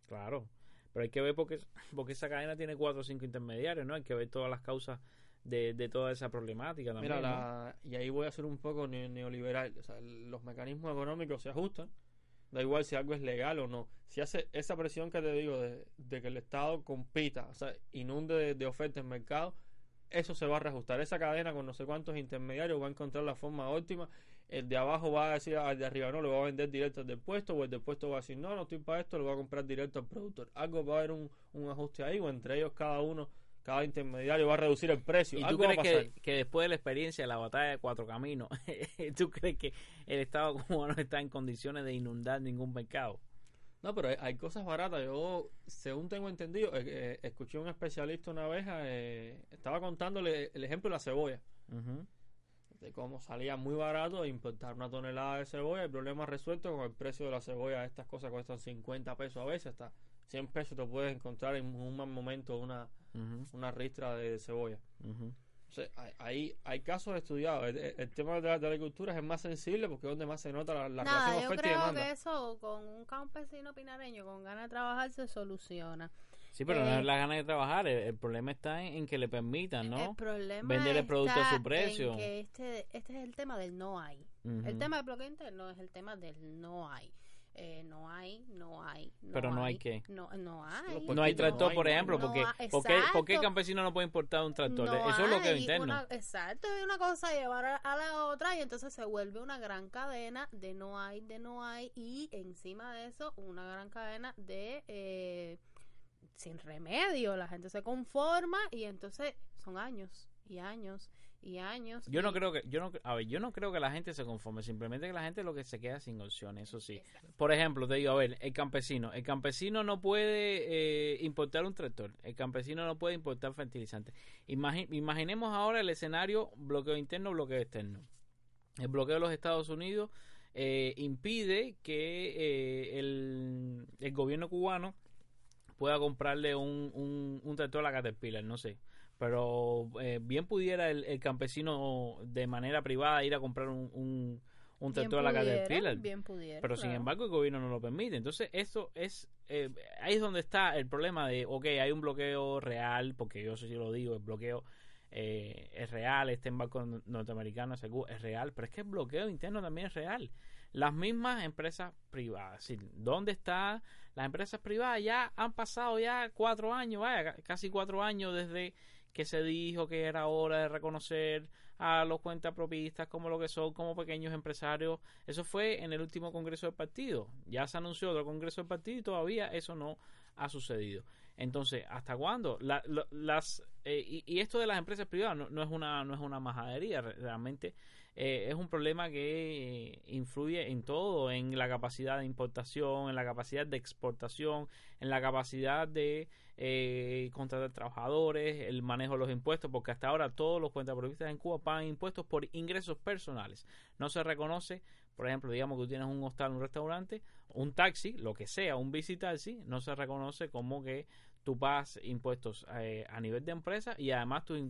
Claro. Pero hay que ver porque, porque esa cadena tiene cuatro o cinco intermediarios, ¿no? Hay que ver todas las causas de, de toda esa problemática también. Mira, ¿no? la, y ahí voy a ser un poco ne- neoliberal. O sea, los mecanismos económicos se ajustan Da igual si algo es legal o no. Si hace esa presión que te digo de, de que el Estado compita, o sea, inunde de, de oferta en mercado, eso se va a reajustar. Esa cadena con no sé cuántos intermediarios va a encontrar la forma óptima. El de abajo va a decir al de arriba, no, lo va a vender directo al del puesto, o el del puesto va a decir, no, no estoy para esto, lo va a comprar directo al productor. Algo va a haber un, un ajuste ahí, o entre ellos cada uno, cada intermediario va a reducir el precio. ¿Y tú crees que, que después de la experiencia de la batalla de Cuatro Caminos, tú crees que el Estado cubano está en condiciones de inundar ningún mercado? No, pero hay, hay cosas baratas. Yo, según tengo entendido, eh, eh, escuché a un especialista una vez, eh, estaba contándole el ejemplo de la cebolla. De cómo salía muy barato importar una tonelada de cebolla, el problema resuelto con el precio de la cebolla, estas cosas cuestan 50 pesos a veces, hasta 100 pesos te puedes encontrar en un mal momento una, Una ristra de cebolla. O sea, hay, hay, hay casos estudiados. El, el- el tema de la, de la agricultura es más sensible porque es donde más se nota la, la Nada, relación yo oferta y creo demanda. que eso con un campesino pinareño con ganas de trabajar se soluciona. Sí, pero no Eh, es la gana de trabajar, el, el problema está en, en que le permitan, El ¿no? problema Vender el producto a su precio. en que este, este es el tema del no hay. El tema del bloqueo interno es el tema del no hay. Eh, no hay, no hay, no Pero no hay hay qué. No, no hay. No hay no tractor, hay, por ejemplo, No porque hay, ¿por, qué, por qué el campesino no puede importar un tractor? No Eso es lo que interno. una- exacto, y una cosa llevar a, a la otra y entonces se vuelve una gran cadena de no hay, de no hay y encima de eso una gran cadena de eh, sin remedio. La gente se conforma y entonces son años y años y años. Yo no creo que, yo no, a ver, yo no creo que la gente se conforme, simplemente que la gente lo que se queda sin opciones, eso sí. Exacto. Por ejemplo, te digo, a ver, el campesino, el campesino no puede eh, importar un tractor, el campesino no puede importar fertilizantes. Imagi- imaginemos ahora el escenario bloqueo interno, bloqueo externo. El bloqueo de los Estados Unidos eh, impide que eh, el, el gobierno cubano pueda comprarle un, un, un tractor a la Caterpillar, no sé. Pero eh, bien pudiera el, el campesino de manera privada ir a comprar un, un, un tractor a la Caterpillar. bien pudiera, Pero sin embargo el gobierno no lo permite. Entonces esto es, eh, ahí es donde está el problema de, ok, hay un bloqueo real, porque yo sí lo digo, el bloqueo eh, es real, este embarco no- norteamericano es real, pero es que el bloqueo interno también es real. Las mismas empresas privadas, es decir, ¿dónde está? Las empresas privadas ya han pasado ya cuatro años, vaya, ca- casi cuatro años desde que se dijo que era hora de reconocer a los cuentapropistas como lo que son, como pequeños empresarios. Eso fue en el último congreso del partido. Ya se anunció otro congreso del partido y todavía eso no ha sucedido. Entonces, ¿hasta cuándo? La- lo- las eh, y, y esto de las empresas privadas no, es una no es una majadería, re- realmente eh, es un problema que influye en todo, en la capacidad de importación, en la capacidad de exportación, en la capacidad de eh, contratar trabajadores, el manejo de los impuestos, porque hasta ahora todos los cuentapropistas en Cuba pagan impuestos por ingresos personales. No se reconoce, por ejemplo, digamos que tú tienes un hostal, un restaurante, un taxi, lo que sea, un visitaxi, no se reconoce como que tú pagas impuestos eh, a nivel de empresa y además tus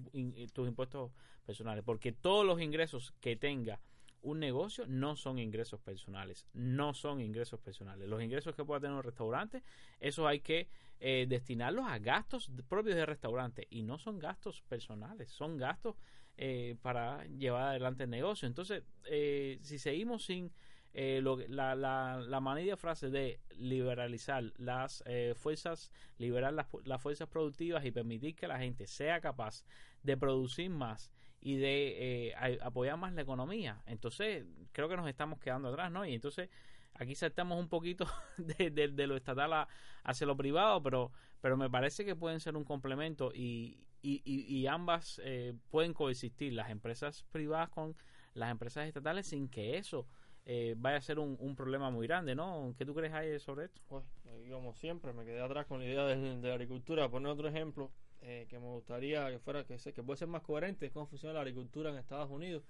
tus impuestos personales, porque todos los ingresos que tenga un negocio no son ingresos personales, no son ingresos personales. Los ingresos que pueda tener un restaurante, esos hay que eh, destinarlos a gastos propios de restaurante y no son gastos personales, son gastos eh, para llevar adelante el negocio. Entonces, eh, si seguimos sin eh, lo la, la, la manida frase de liberalizar las eh, fuerzas, liberar las fuerzas productivas y permitir que la gente sea capaz de producir más y de eh, apoyar más la economía. Entonces, creo que nos estamos quedando atrás, ¿no? Y entonces, aquí saltamos un poquito de, de- lo estatal a- hacia lo privado, pero, pero me parece que pueden ser un complemento y, y, y- ambas eh, pueden coexistir, las empresas privadas con las empresas estatales, sin que eso eh, vaya a ser un, un problema muy grande, ¿no? ¿Qué tú crees ahí sobre esto? Pues, como siempre, me quedé atrás con la idea de, de la agricultura. Poner otro ejemplo eh, que me gustaría que fuera, que, se- que puede ser más coherente, es cómo funciona la agricultura en Estados Unidos.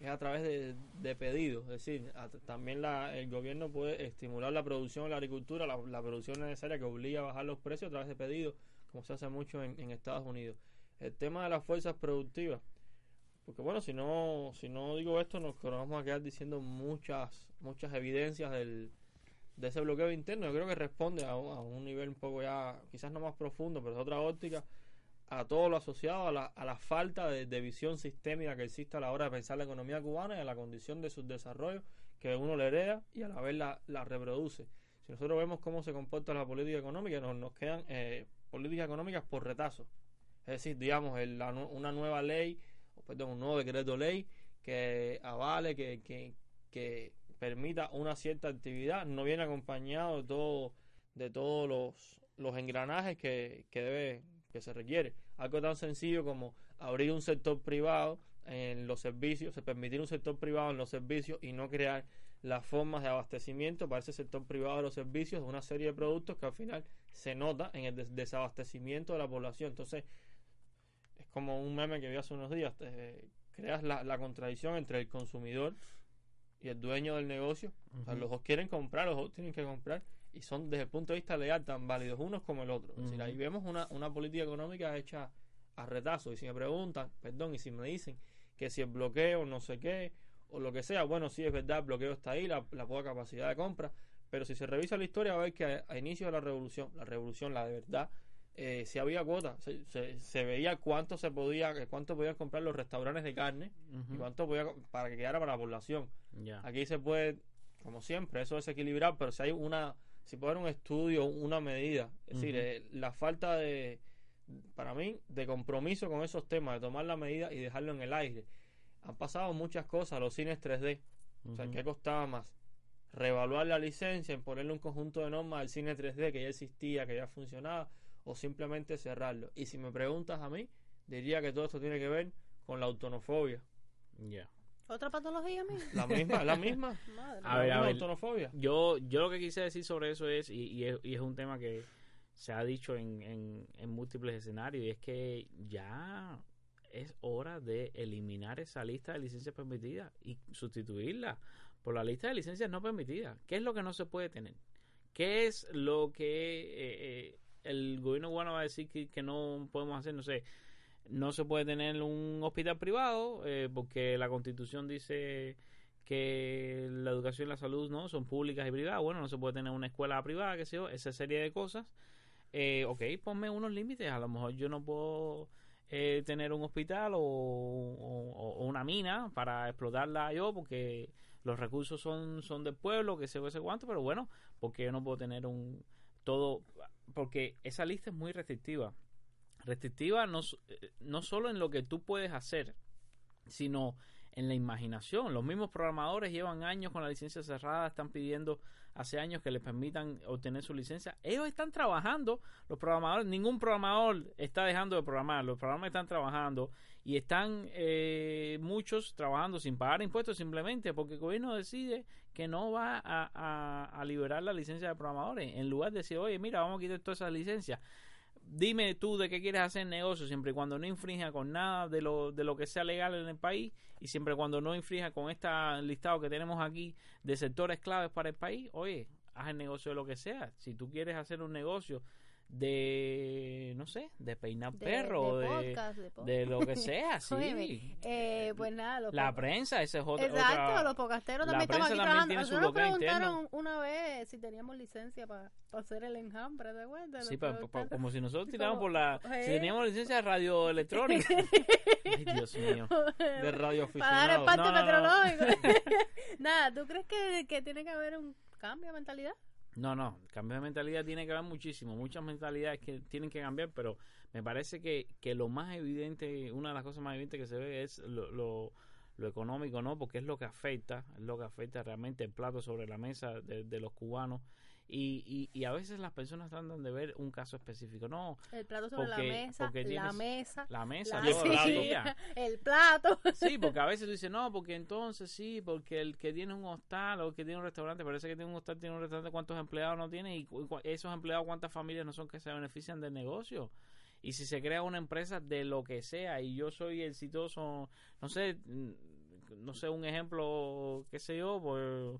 Es a través de, de pedidos, es decir, también la, el gobierno puede estimular la producción de la agricultura, la, producción necesaria que obliga a bajar los precios a través de pedidos, como se hace mucho en, Estados Unidos. El tema de las fuerzas productivas, porque bueno, si no, si no digo esto, nos, vamos a quedar diciendo muchas, muchas evidencias del, de ese bloqueo interno. Yo creo que responde a, a un nivel un poco ya, quizás no más profundo, pero es otra óptica, a todo lo asociado a la, a la falta de, de visión sistémica que existe a la hora de pensar la economía cubana y a la condición de su desarrollo, que uno le hereda y a la vez la, la reproduce. Si nosotros vemos cómo se comporta la política económica, nos, nos quedan eh, políticas económicas por retazo. Es decir, digamos, el- la una nueva ley, perdón, un nuevo decreto ley que avale, que, que, que permita una cierta actividad, no viene acompañado de todo, de todos los, los engranajes que, que debe, que se requiere. Algo tan sencillo como abrir un sector privado en los servicios, se permitir un sector privado en los servicios y no crear las formas de abastecimiento para ese sector privado de los servicios de una serie de productos que al final se nota en el des- desabastecimiento de la población. Entonces, es como un meme que vi hace unos días. eh, creas la, la contradicción entre el consumidor y el dueño del negocio. O sea, los dos quieren comprar, los dos tienen que comprar y son desde el punto de vista legal tan válidos unos como el otro. Es decir, Ujú. ahí vemos una, una política económica hecha a retazo. Y si me preguntan, perdón, y si me dicen que si el bloqueo, no sé qué, o lo que sea, bueno, sí es verdad, el bloqueo está ahí, la, la poca capacidad de compra, pero si se revisa la historia va a ver que a, a inicio de la revolución, la revolución, la de verdad, eh, si había cuotas, se, se, se veía cuánto se podía, cuánto podían comprar los restaurantes de carne y cuánto podía para que quedara para la población. Aquí se puede, como siempre, eso es equilibrar, pero si hay una, si puede haber un estudio, una medida, es decir, eh, la falta de, para mí, de compromiso con esos temas, de tomar la medida y dejarlo en el aire. Han pasado muchas cosas, los cines 3D, o sea. ¿qué costaba más? Revaluar la licencia, imponerle un conjunto de normas al cine 3D que ya existía, que ya funcionaba, o simplemente cerrarlo. Y si me preguntas a mí, diría que todo esto tiene que ver con la autonofobia. Ya. ¿Otra patología mía? La misma, la misma. Madre A ver. autonofobia. Yo, yo lo que quise decir sobre eso es, y, y es, y es un tema que se ha dicho en, en, en múltiples escenarios, y es que ya es hora de eliminar esa lista de licencias permitidas y sustituirla por la lista de licencias no permitidas. ¿Qué es lo que no se puede tener? ¿Qué es lo que eh, eh, el gobierno cubano va a decir que, que no podemos hacer? No sé, no se puede tener un hospital privado eh, porque la constitución dice que la educación y la salud no son públicas y privadas. Bueno, no se puede tener una escuela privada, sé yo, esa serie de cosas. Eh, ok, ponme unos límites. A lo mejor yo no puedo eh, tener un hospital o, una mina para explotarla yo porque los recursos son, son del pueblo, que qué sé cuánto, pero bueno, porque yo no puedo tener un todo, porque esa lista es muy restrictiva. Restrictiva no, eh, no solo en lo que tú puedes hacer, sino en la imaginación. Los mismos programadores llevan años con la licencia cerrada, están pidiendo hace años que les permitan obtener su licencia. Ellos están trabajando, los programadores, ningún programador está dejando de programar, los programadores están trabajando y están eh, muchos trabajando sin pagar impuestos simplemente porque el gobierno decide que no va a, a- a liberar la licencia de programadores. En lugar de decir, oye, mira, vamos a quitar todas esas licencias dime tú de qué quieres hacer negocio siempre y cuando no infrinja con nada de lo, de lo que sea legal en el país y siempre y cuando no infrinja con este listado que tenemos aquí de sectores claves para el país, oye, haz el negocio de lo que sea. Si tú quieres hacer un negocio de, no sé, de peinar De- perro, de de, podcast, de podcast. de lo que sea, sí. Eh, pues nada, los La prensa, ese es otro. Exacto, otra- los podcasteros también estamos aquí también trabajando. Nosotros nos preguntaron interno. una vez si teníamos licencia para hacer el enjambre, ¿te acuerdas? Sí, Nos pa- pa- preguntaron. como si nosotros como- por la... ¿eh? Si teníamos licencia de radioelectrónica. Ay, Dios mío. De radio para dar el parte No, no, no. meteorológico. Nada, ¿tú crees que, que tiene que haber un cambio de mentalidad? No, no, cambio de mentalidad tiene que haber muchísimo, muchas mentalidades que tienen que cambiar, pero me parece que, que lo más evidente, una de las cosas más evidentes que se ve es lo, lo, lo económico, ¿no? Porque es lo que afecta, es lo que afecta realmente el plato sobre la mesa de, de los cubanos y, y, y a veces las personas tratan de ver un caso específico, no, El plato sobre Porque- la mesa, la mesa, la mesa, la todo, el plato. Sí, porque a veces tú dices, no, porque entonces sí, porque el que tiene un hostal o el que tiene un restaurante, parece que tiene un hostal, tiene un restaurante, ¿cuántos empleados no tiene? Y cu- esos empleados, ¿cuántas familias no son que se benefician del negocio? Y si se crea una empresa de lo que sea y yo soy exitoso, no sé, mm, no sé, un ejemplo, qué sé yo, pues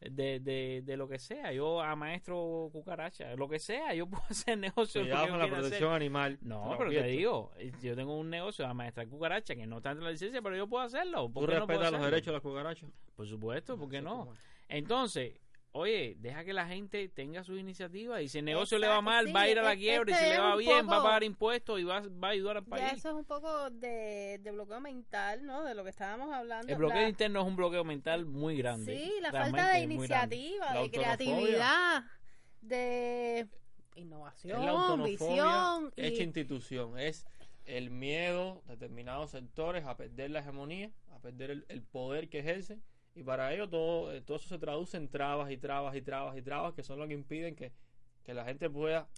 de, de, de lo que sea, yo a maestro cucaracha, lo que sea, yo puedo hacer negocio. Cuidado con la hacer. animal. No, pero te digo, yo tengo un negocio de maestra cucaracha que no está en la licencia, pero yo puedo hacerlo. ¿Por ¿Tú qué no puedo respetas los hacerlo? derechos de las cucarachas? Por supuesto, ¿por qué no? Entonces, oye, deja que la gente tenga sus iniciativas y si el negocio le va mal, sí, va a ir a la este- quiebra y este si le es va bien, va a pagar impuestos y va, va a ayudar al Ya país. eso es un poco de, de bloqueo mental, ¿no? De lo que estábamos hablando. El bloqueo La- interno es un bloqueo mental muy grande. Sí, la falta de es iniciativa, La de creatividad, de Es innovación, la autonofobia visión. y- hecha institución. Es el miedo de determinados sectores a perder la hegemonía, a perder el, el poder que ejercen. Y para ello todo, eh, todo eso se traduce en trabas y trabas y trabas y trabas que son lo que impiden que, que la gente pueda,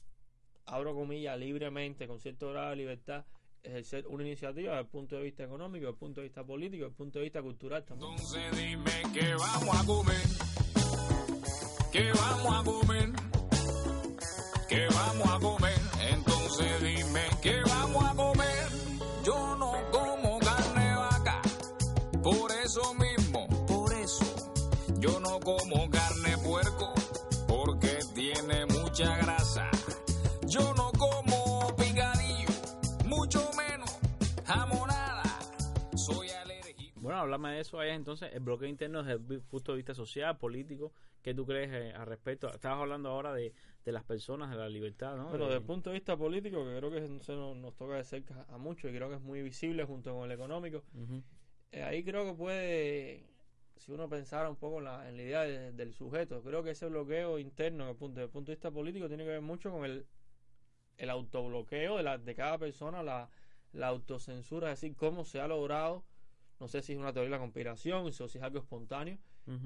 abro comillas, libremente, con cierto grado de libertad, ejercer una iniciativa desde el punto de vista económico, desde el punto de vista político, desde el punto de vista cultural también. Entonces dime qué vamos a comer. ¿Qué vamos a comer? ¿Qué vamos a comer? Entonces dime qué vamos a comer. Yo no como carne vaca. Por eso eso. Yo no como carne puerco. Porque tiene mucha grasa. Yo no como picadillo. Mucho menos jamonada. Soy alérgico. Bueno, háblame de eso, ahí entonces, el bloqueo interno desde el punto de vista social, político, ¿qué tú crees eh, al respecto? Estabas hablando ahora de, de las personas, de la libertad, ¿no? Bueno, De- desde el punto de vista político, que creo que eso nos, nos toca de cerca a muchos y creo que es muy visible junto con el económico, eh, ahí creo que puede, si uno pensara un poco en la, en la idea de- del sujeto, creo que ese bloqueo interno desde el punto, desde el punto de vista político tiene que ver mucho con el, el autobloqueo de, la, de cada persona, la, la autocensura, es decir, cómo se ha logrado, no sé si es una teoría de la conspiración o si es algo espontáneo,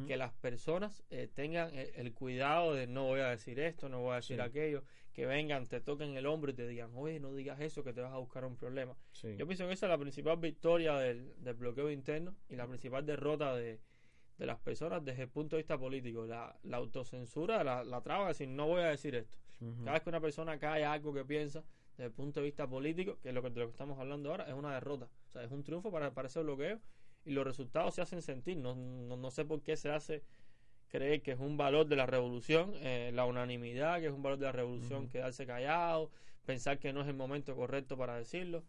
que las personas eh, tengan el, el cuidado de no voy a decir esto, no voy a decir Sí. aquello, que vengan, te toquen el hombro y te digan, oye, no digas eso, que te vas a buscar un problema. Sí. Yo pienso que esa es la principal victoria del, del bloqueo interno y la principal derrota de, de las personas desde el punto de vista político. La, la autocensura, la, la traba, es decir, no voy a decir esto. Cada vez que una persona cae a algo que piensa desde el punto de vista político, que es lo que, de lo que estamos hablando ahora, es una derrota. O sea, es un triunfo para, para ese bloqueo y los resultados se hacen sentir. No, no, no sé por qué se hace creer que es un valor de la revolución, eh, la unanimidad, que es un valor de la revolución, quedarse callado, pensar que no es el momento correcto para decirlo.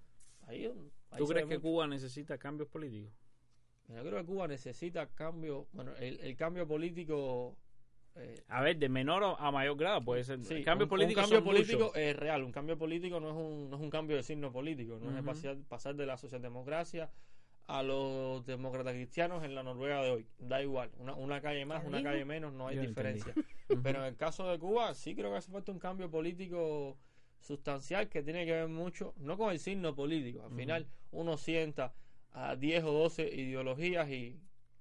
Ahí, ahí ¿Tú crees que mucho. Cuba necesita cambios políticos? Yo creo que Cuba necesita cambio, bueno, el, el cambio político... eh, A ver, de menor a mayor grado puede ser. Sí, el cambio un- político un cambio político es real. Un cambio político no es un, no es un cambio de signo político. No es pasar, pasar de la socialdemocracia a los demócratas cristianos en la Noruega de hoy. Da igual. Una, una calle más, ¿Qué una calle menos, no hay Yo diferencia. Pero en el caso de Cuba, sí creo que hace falta un cambio político sustancial que tiene que ver mucho, no con el signo político. Al final, uno sienta a 10 o 12 ideologías y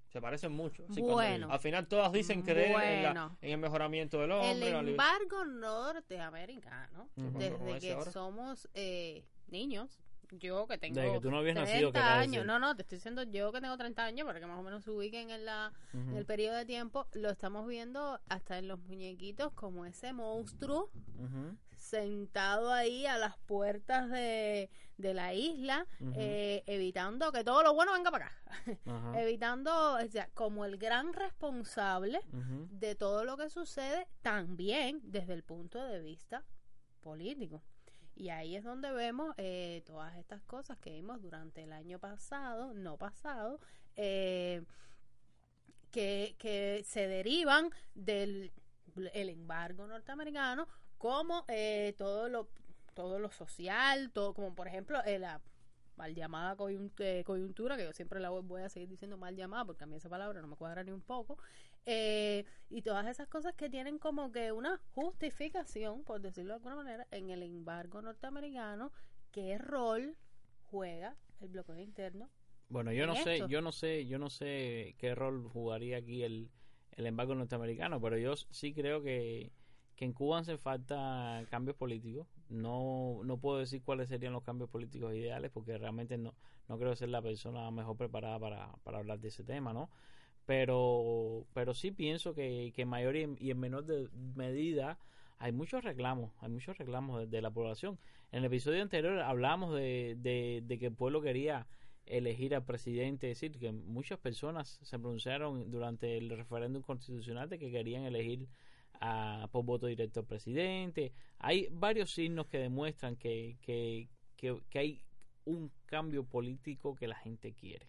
se parecen mucho. Así cuando Bueno. al final todas dicen creer en, la- en el mejoramiento del hombre. El en embargo norteamericano, Ujú. ¿Qué pasó con desde que ahora? somos eh, niños, yo que tengo Desde que tú no habías 30 nacido, ¿qué acabas de años, no, no, te estoy diciendo yo que tengo 30 años para que más o menos se ubiquen en la en Ujú, el periodo de tiempo, lo estamos viendo hasta en los muñequitos como ese monstruo. Sentado ahí a las puertas de, de la isla, eh, evitando que todo lo bueno venga para acá, evitando, o sea, como el gran responsable de todo lo que sucede también desde el punto de vista político. Y ahí es donde vemos eh, todas estas cosas que vimos durante el año pasado, no pasado, eh, que, que se derivan del el embargo norteamericano, como eh, todo lo todo lo social, todo como por ejemplo eh, la mal llamada eh, coyuntura, que yo siempre la voy- a seguir diciendo mal llamada porque a mí esa palabra no me cuadra ni un poco, eh, y todas esas cosas que tienen como que una justificación, por decirlo de alguna manera, en el embargo norteamericano, qué rol juega el bloqueo interno. Bueno, yo no sé, yo no sé, yo no sé qué rol jugaría aquí el, el embargo norteamericano, pero yo sí creo que, que en Cuba hace falta cambios políticos. No, no puedo decir cuáles serían los cambios políticos ideales porque realmente no, no creo ser la persona mejor preparada para, para hablar de ese tema, ¿no? Pero, pero sí pienso que, que en mayor y en, menor de- medida hay muchos reclamos, hay muchos reclamos de, de la población. En el episodio anterior hablamos de, de, de que el pueblo quería elegir al presidente, es decir, que muchas personas se pronunciaron durante el referéndum constitucional de que querían elegir a, por voto directo al presidente. Hay varios signos que demuestran que, que, que, que hay un cambio político que la gente quiere.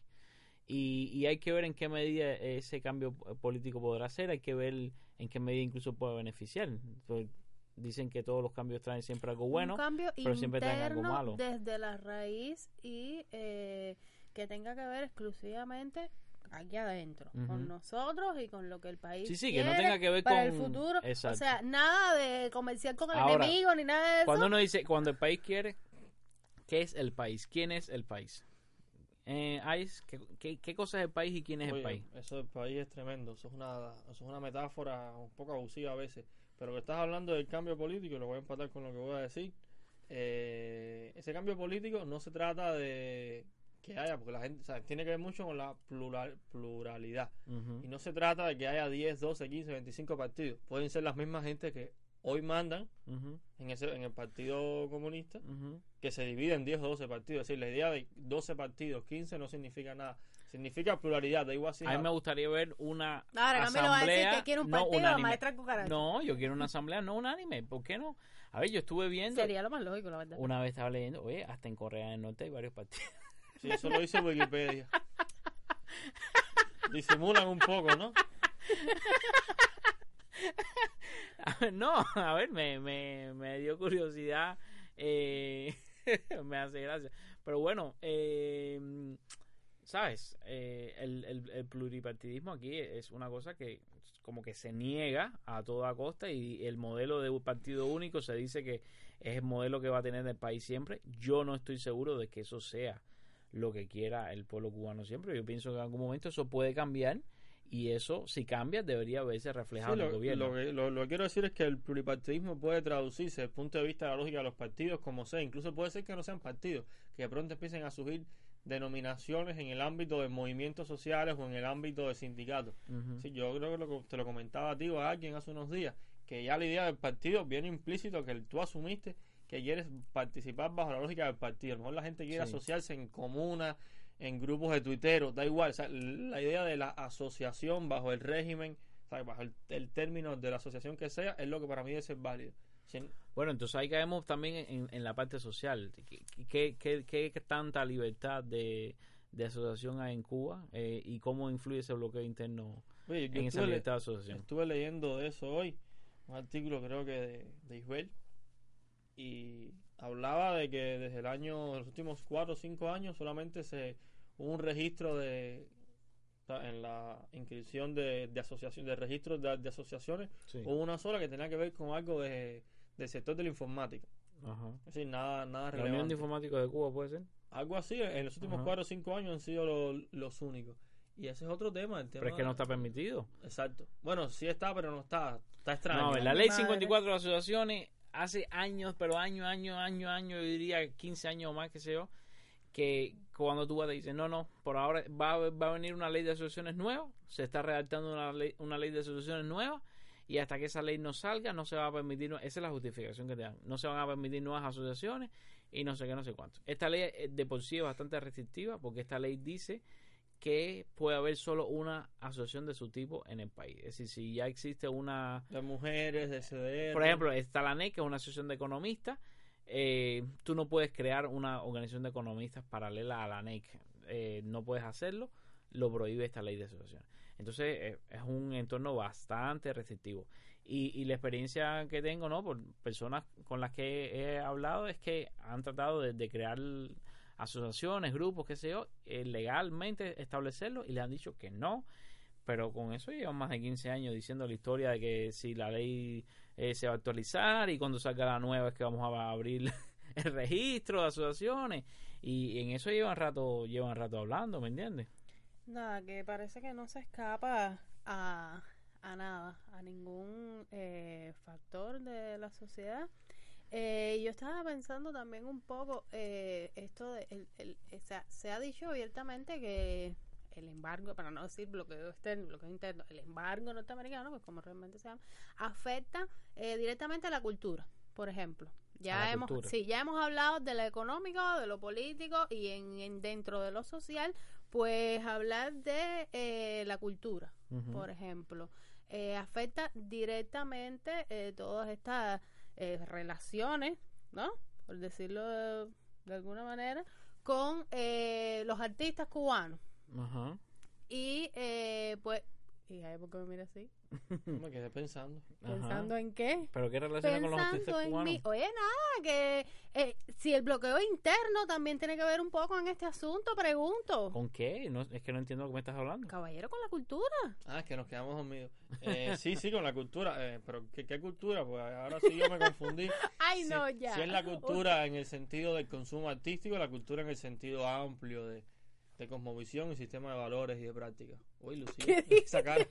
Y, y hay que ver en qué medida ese cambio político podrá ser, hay que ver en qué medida incluso puede beneficiar. Pues, dicen que todos los cambios traen siempre algo bueno, pero siempre traen algo malo. desde la raíz y eh, que tenga que ver exclusivamente aquí adentro, con nosotros y con lo que el país Sí, sí, que no quiere tenga que ver para con- el futuro. Exacto. O sea, nada de comerciar con el Ahora, enemigo ni nada de eso. Cuando uno dice, cuando el país quiere, ¿qué es el país? ¿Quién es el país? Eh, Ice, ¿qué, qué, qué cosa es el país y quién es el país? Eso del país es tremendo. Eso es una, eso es una metáfora un poco abusiva a veces. Pero que estás hablando del cambio político, y lo voy a empatar con lo que voy a decir. eh, ese cambio político no se trata de que haya, porque la gente, o sea, tiene que ver mucho con la plural, pluralidad. Ujú. Y no se trata de que haya 10, 12, 15, 25 partidos. Pueden ser las mismas gente que hoy mandan Ujú, en, ese, en el Partido Comunista, ujú. que se divide en 10 o 12 partidos. Es decir, la idea de 12 partidos, 15 no significa nada. Significa pluralidad, da igual si A mí me gustaría ver una Ahora, Camilo va a decir asamblea que quiere un no partido unánime. maestra cucaracha. No, yo quiero una asamblea no unánime. ¿Por qué no? A ver, yo estuve viendo, Sería lo más lógico, la verdad. una vez estaba leyendo, oye, hasta en Corea del Norte hay varios partidos. Sí, eso lo dice Wikipedia. Disimulan un poco, ¿no? No, a ver, me, me, me dio curiosidad, eh, me hace gracia. Pero bueno, eh, ¿sabes? Eh, el, el, el pluripartidismo aquí es una cosa que como que se niega a toda costa y el modelo de un partido único se dice que es el modelo que va a tener el país siempre. Yo no estoy seguro de que eso sea lo que quiera el pueblo cubano siempre. Yo pienso que en algún momento eso puede cambiar y eso, si cambia, debería verse reflejado Sí, en el gobierno. lo que, lo, lo que quiero decir es que el pluripartidismo puede traducirse desde el punto de vista de la lógica de los partidos como sea. Incluso puede ser que no sean partidos, que de pronto empiecen a surgir denominaciones en el ámbito de movimientos sociales o en el ámbito de sindicatos. Sí, yo creo que lo que te lo comentaba a ti o a alguien hace unos días, que ya la idea del partido viene implícito que tú asumiste que quieres participar bajo la lógica del partido. A lo mejor la gente quiere Sí. asociarse en comunas, en grupos de tuiteros, da igual. O sea, la idea de la asociación bajo el régimen, bajo el, el término de la asociación que sea, es lo que para mí debe ser válido. Bueno, entonces ahí caemos también en, en la parte social. ¿Qué, qué, qué- tanta libertad de, de asociación hay en Cuba eh, y cómo influye ese bloqueo interno Oye, en esa libertad de asociación? estuve leyendo de eso hoy, un artículo creo que de, de Isbel, y hablaba de que desde el año, los últimos cuatro o cinco años solamente se hubo un registro de en la inscripción de, de asociación de registros de, de asociaciones Sí. hubo una sola que tenía que ver con algo de, del sector de la informática Ajá. es decir nada nada La Unión relevante de Informáticos de Cuba puede ser. algo así en los últimos Ajá. cuatro o cinco años han sido lo- los únicos y ese es otro tema el tema Pero es que no está permitido. exacto bueno sí está pero no está está extraño No, la ley madre. 54 de asociaciones hace años, pero años, años, años, años, yo diría 15 años o más, que sé yo, que cuando tú vas te dicen, no, no, por ahora va, va a venir una ley de asociaciones nueva, se está redactando una ley, una ley de asociaciones nueva, y hasta que esa ley no salga, no se va a permitir, esa es la justificación que te dan, no se van a permitir nuevas asociaciones y no sé qué, no sé cuánto. Esta ley eh, de por sí es bastante restrictiva, porque esta ley dice que puede haber solo una asociación de su tipo en el país. Es decir, si ya existe una de mujeres, de CDR. por ejemplo, está la NEC, que es una asociación de economistas. Eh, tú no puedes crear una organización de economistas paralela a la NEC. Eh, no puedes hacerlo. Lo prohíbe esta ley de asociaciones. Entonces, eh, es un entorno bastante restrictivo. Y, y la experiencia que tengo, ¿no? Por personas con las que he hablado, es que han tratado de, de crear asociaciones, grupos, qué sé yo, eh, legalmente establecerlo y le han dicho que no. Pero con eso llevan más de 15 años diciendo la historia de que si la ley eh, se va a actualizar y cuando salga la nueva es que vamos a abrir el registro de asociaciones y en eso llevan rato llevan rato hablando ¿me entiendes? Nada, que parece que no se escapa a, a nada, a ningún eh, factor de la sociedad. Eh, yo estaba pensando también un poco eh, esto de, el, el- o sea, se ha dicho abiertamente que el embargo, para no decir bloqueo externo, bloqueo interno, el embargo norteamericano, pues como realmente se llama, afecta eh, directamente a la cultura, por ejemplo. Ya hemos, cultura. sí, ya hemos hablado de lo económico, de lo político y en, en dentro de lo social, pues hablar de eh, la cultura, por ejemplo, eh, afecta directamente eh, todas estas eh, relaciones, ¿no? Por decirlo de, de alguna manera, con eh, los artistas cubanos, Ajá. Y eh, pues... ¿Y ahí por qué me mira así? Me quedé pensando. Ajá. ¿Pensando en qué? ¿Pero qué relaciona con los artistas Pensando en cubanos? Oye, nada, que eh, si el bloqueo interno también tiene que ver un poco en este asunto, pregunto. ¿Con qué? No, es que no entiendo de qué me estás hablando. Caballero, con la cultura. Ah, es que nos quedamos dormidos. Eh, sí, sí, con la cultura. Eh, pero ¿qué, ¿qué cultura? Pues ahora sí yo me confundí. Ay, Si- no, ya. Si es la cultura en el sentido del consumo artístico, la cultura en el sentido amplio de, de cosmovisión y sistema de valores y de práctica. Uy, Lucía, esa cara.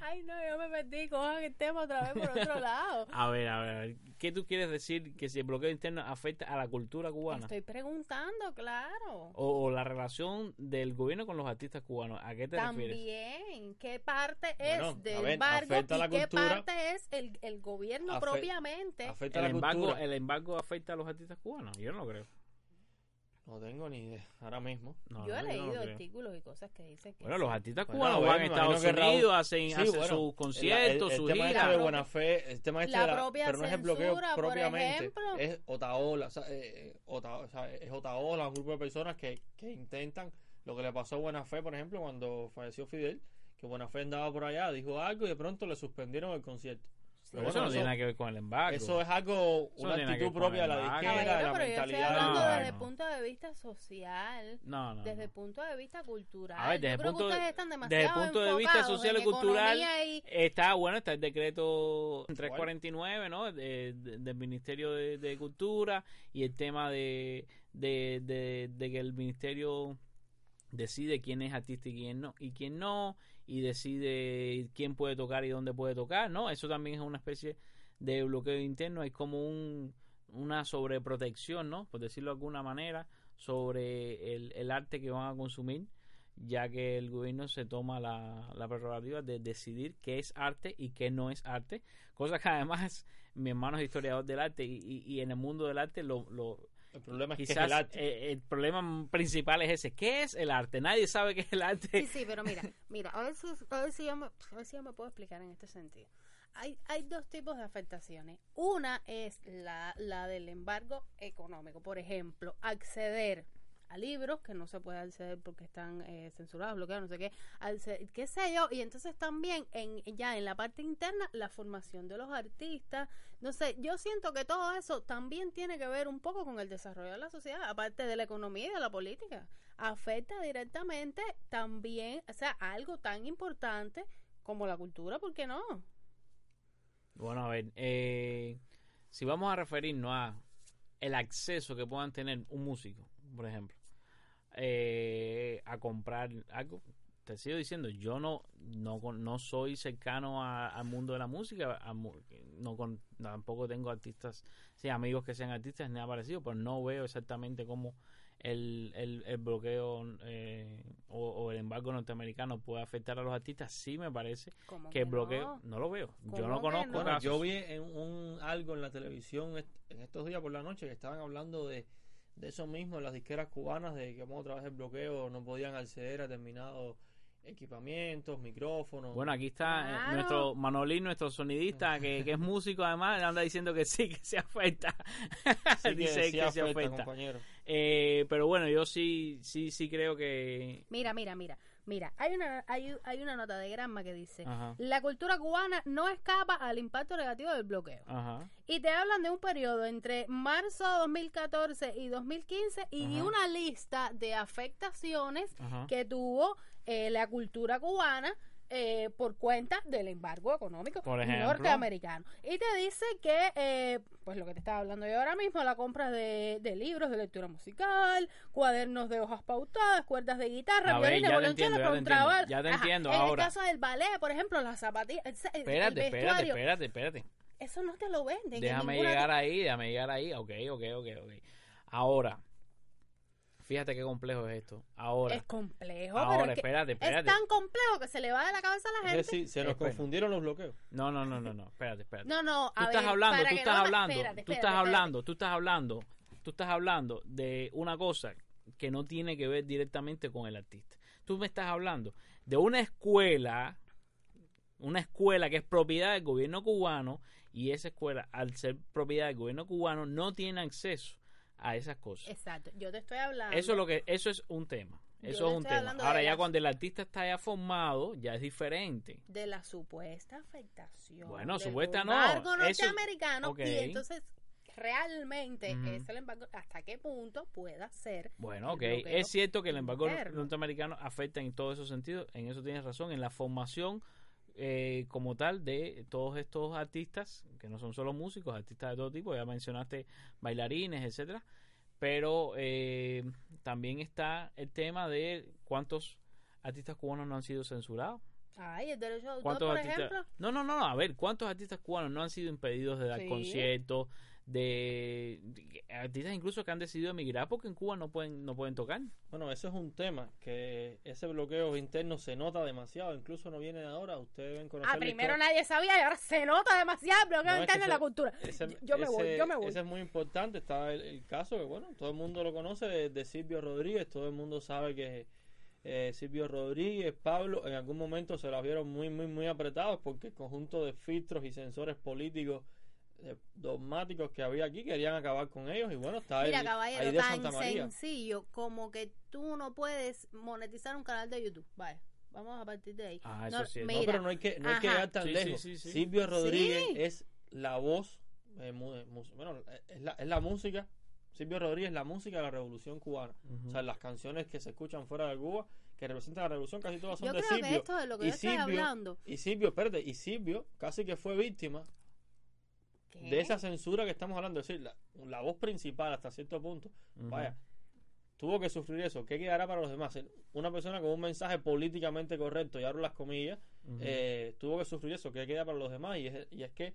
Ay, no, yo me perdí. Cojan el tema otra vez por otro lado. A ver, a ver, a ver. ¿Qué tú quieres decir que si el bloqueo interno afecta a la cultura cubana? Estoy preguntando, claro. O, o la relación del gobierno con los artistas cubanos. ¿A qué te refieres? También, ¿qué parte es del ver, embargo la y qué parte es el, el gobierno Afe- propiamente? Afecta ¿El la embargo, cultura. ¿El embargo afecta a los artistas cubanos? Yo no lo creo. No tengo ni idea. Ahora mismo. No, yo he no, leído artículos y cosas que dicen que Bueno, los artistas Bueno, cubanos bueno, van a Estados Raúl- Unidos, hacen, Sí, hacen bueno, sus el- conciertos, el, sus tema este giras. de La buena fe, el tema este la de la, propia pero no es el bloqueo censura, por propiamente, ejemplo. es Otaola, o sea, eh, o sea, es Otaola, un grupo de personas que, que intentan lo que le pasó a Buena Fe, por ejemplo, cuando falleció Fidel, que Buena Fe andaba por allá, dijo algo y de pronto le suspendieron el concierto. Pero eso bueno, no tiene nada que ver con el embargo. Eso es algo, Eso una actitud propia de la izquierda, de la pero yo estoy mentalidad. hablando No, desde el no. punto de vista social, No, no, desde no. el punto de vista cultural. A ver, desde yo el creo punto que de- ustedes están desde el punto de vista social y cultural, Está bueno, está el decreto 349, ¿no? De- de- del Ministerio de, de Cultura y el tema de, de, de- de que el Ministerio decide quién es artista y quién no, y quién no, y decide quién puede tocar y dónde puede tocar, ¿no? Eso también es una especie de bloqueo interno, hay como un, una sobreprotección, ¿no? Por decirlo de alguna manera, sobre el, arte que van a consumir ya que el gobierno se toma la, la prerrogativa de decidir qué es arte y qué no es arte, cosa que además mi hermano es historiador del arte y, en el mundo del arte lo- El problema es que es quizás el arte. eh, el problema principal es ese, ¿qué es el arte? Nadie sabe qué es el arte. Sí, sí, pero mira, mira, a ver si, a ver si, yo, me, a ver si yo me puedo explicar en este sentido. Hay, hay dos tipos de afectaciones. Una es la, la del embargo económico. Por ejemplo, acceder a libros que no se puede acceder porque están eh, censurados, bloqueados, no sé qué, acceder- qué sé yo. Y entonces también en, ya en la parte interna, la formación de los artistas. No sé, yo siento que todo eso también tiene que ver un poco con el desarrollo de la sociedad, aparte de la economía y de la política afecta directamente también, o sea, algo tan importante como la cultura, ¿por qué no? Bueno, a ver, eh, si vamos a referirnos a el acceso que puedan tener un músico, por ejemplo, eh, a comprar algo, te sigo diciendo, yo no no, con- no soy cercano a- al mundo de la música, a no con, tampoco tengo artistas, sí, amigos que sean artistas, ni nada parecido, pero no veo exactamente cómo el, el, el bloqueo eh, o, o el embargo norteamericano puede afectar a los artistas, sí me parece que el bloqueo, no? no lo veo, yo ¿Cómo no conozco no? Bueno, casos. yo vi en un algo en la televisión en estos días por la noche que estaban hablando de, de eso mismo, en las disqueras cubanas, de que como otra vez el bloqueo no podían acceder a determinados equipamientos, micrófonos. Bueno, aquí está eh, Claro. nuestro Manolín, nuestro sonidista, que, que es músico además, anda diciendo que sí, que se afecta. Sí que Dice sí que se afecta, afecta. compañero. Eh, pero bueno, yo sí, sí, sí creo que... Mira, mira, mira, mira, hay una, hay, hay una nota de Gramma que dice, Ajá, la cultura cubana no escapa al impacto negativo del bloqueo. ajá. Y te hablan de un periodo entre marzo de 2014 y 2015 y Ajá. una lista de afectaciones que tuvo eh, la cultura cubana eh, por cuenta del embargo económico Por ejemplo. norteamericano. Y te dice que, eh, pues lo que te estaba hablando yo ahora mismo, la compra de, de libros de lectura musical, cuadernos de hojas pautadas, cuerdas de guitarra, violines, ya te violonchelo, entiendo, ya te entiendo, Ajá, entiendo, En ahora. el caso del ballet, por ejemplo, las zapatillas, el Espérate, espérate, espérate, espérate. eso no te lo venden. en Déjame llegar ahí, déjame llegar ahí. Ok, ok, ok, ok. Ahora, fíjate qué complejo es esto. Ahora, Es complejo, ahora, pero es, espérate, espérate. es tan complejo que se le va de la cabeza a la Es gente. decir, se nos Espera. confundieron los bloqueos. No, no, no, no, no, espérate, espérate. No, no, tú estás ver, hablando, para tú que estás no hablando, espérate, tú estás espérate. hablando, tú estás hablando, tú estás hablando de una cosa que no tiene que ver directamente con el artista. Tú me estás hablando de una escuela, una escuela que es propiedad del gobierno cubano y esa escuela, al ser propiedad del gobierno cubano, no tiene acceso a esas cosas. Exacto, yo te estoy hablando. Eso es lo que, eso es un tema. Eso es un tema. Ahora ya la- cuando el artista está ya formado, ya es diferente. de la supuesta afectación. Bueno, supuesta no, embargo eso- norteamericano ok. y entonces realmente Ujú. es el embargo hasta qué punto pueda ser Bueno, ok. Es cierto que el embargo norteamericano afecta en todos esos sentidos. En eso tienes razón. En la formación eh, como tal de todos estos artistas, que no son solo músicos, artistas de todo tipo. Ya mencionaste bailarines, etcétera. Pero eh, también está el tema de cuántos artistas cubanos no han sido censurados. Ay, el derecho de autor, ¿Cuántos por artistas? ejemplo. No, no, no, no, a ver, ¿cuántos artistas cubanos no han sido impedidos de dar Sí. conciertos? De, artistas incluso que han decidido emigrar porque en Cuba no pueden no pueden tocar. Bueno, eso es un tema, que ese bloqueo interno se nota demasiado, incluso no viene de ahora, ustedes deben conocer Ah, primero nadie sabía y ahora se nota demasiado el bloqueo No, es que interno en la cultura. Ese- yo me voy, yo me voy. Ese es muy importante. Está el, el caso que, bueno, todo el mundo lo conoce de, de Silvio Rodríguez. Todo el mundo sabe que eh, Silvio Rodríguez, Pablo, en algún momento se las vieron muy, muy, muy apretados porque el conjunto de filtros y sensores políticos dogmáticos que había aquí querían acabar con ellos. Y bueno, está Mira, el, caballero, ahí de tan Santa María. sencillo como que tú no puedes monetizar un canal de YouTube. Vaya, vamos a partir de ahí. Ah, eso No, sí es. No, pero no hay que, no hay que llegar tan Sí, sí, lejos. sí, sí. Silvio Rodríguez Sí. es la voz, eh, mu- eh, bueno, eh, es la, es la música. Silvio Rodríguez es la música de la revolución cubana. O sea, las canciones que se escuchan fuera de Cuba, que representan la revolución, casi todas son Yo de creo que Silvio. esto de lo que Y yo estoy Silvio- hablando. Y Silvio, espérate, y Silvio casi que fue víctima ¿Qué? de esa censura que estamos hablando. Es decir, la, la voz principal hasta cierto punto. Vaya, tuvo que sufrir eso. ¿Qué quedará para los demás? Una persona con un mensaje políticamente correcto, y abro las comillas, eh, tuvo que sufrir eso. ¿Qué queda para los demás? Y es, y es que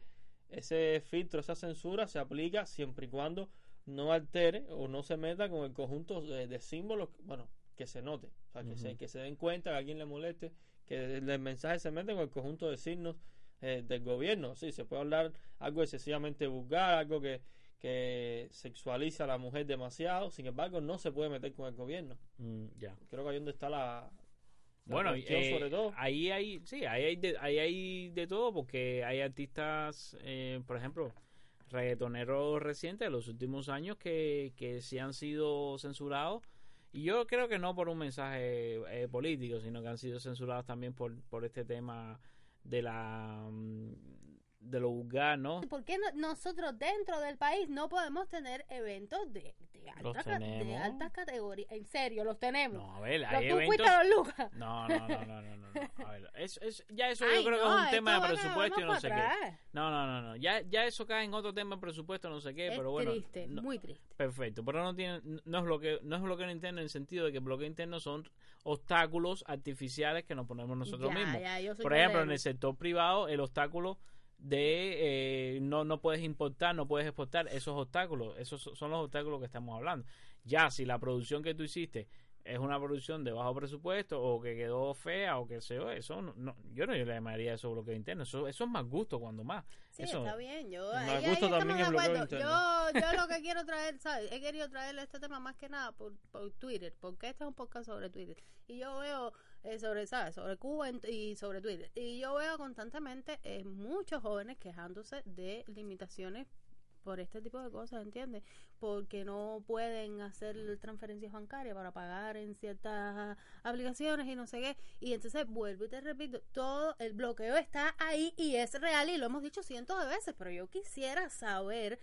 ese filtro, esa censura se aplica siempre y cuando no altere o no se meta con el conjunto de, de símbolos, bueno, que se note. O sea, que, se, que se den cuenta que a alguien le moleste, que el, el mensaje se mete con el conjunto de signos eh, del gobierno. Sí, se puede hablar algo excesivamente vulgar, algo que, que sexualiza a la mujer demasiado. Sin embargo, no se puede meter con el gobierno. Mm, ya. Creo que ahí donde está la, la Bueno, eh, sobre todo. ahí hay, sí, ahí hay, de, ahí hay de todo porque hay artistas, eh, por ejemplo, reggaetoneros recientes de los últimos años que, que sí han sido censurados y yo creo que no por un mensaje eh, político, sino que han sido censurados también por, por este tema de la mm, de lo vulgar, ¿no? ¿Por qué no- nosotros dentro del país no podemos tener eventos de, de, alta, de altas categorías? En serio, los tenemos. No, a ver, hay tú eventos... a los Lucas. No, no, no, no, no, no, no. A ver, es, es, ya eso Ay, yo creo que es un tema de presupuesto y no sé qué. No, no, no, no. Ya, ya eso cae en otro tema de presupuesto, no sé qué, Es pero bueno. triste, muy triste. Perfecto, pero no tiene, no es bloqueo, no es bloqueo interno en el sentido de que bloqueo interno son obstáculos artificiales que nos ponemos nosotros Ya, mismos. ya, Por ejemplo, en el sector privado, el obstáculo de eh, no, no puedes importar, no puedes exportar, esos obstáculos, esos son los obstáculos que estamos hablando. Ya, si la producción que tú hiciste es una producción de bajo presupuesto o que quedó fea o que sea, eso no, no- yo no le llamaría eso bloqueo interno, eso, eso es más gusto cuando más. Sí, eso, está bien. Yo, Mal ahí, gusto estamos también de es bloqueo acuerdo. interno. Yo, yo lo que quiero traer, ¿sabes? He querido traerle este tema más que nada por, por Twitter, porque este es un podcast sobre Twitter. Y yo veo eh, sobre, ¿sabes? Sobre Cuba y sobre Twitter. Y yo veo constantemente eh, muchos jóvenes quejándose de limitaciones por este tipo de cosas, ¿entiendes? Porque no pueden hacer transferencias bancarias para pagar en ciertas aplicaciones y no sé qué. Y entonces vuelvo y te repito, todo el bloqueo está ahí y es real y lo hemos dicho cientos de veces, pero yo quisiera saber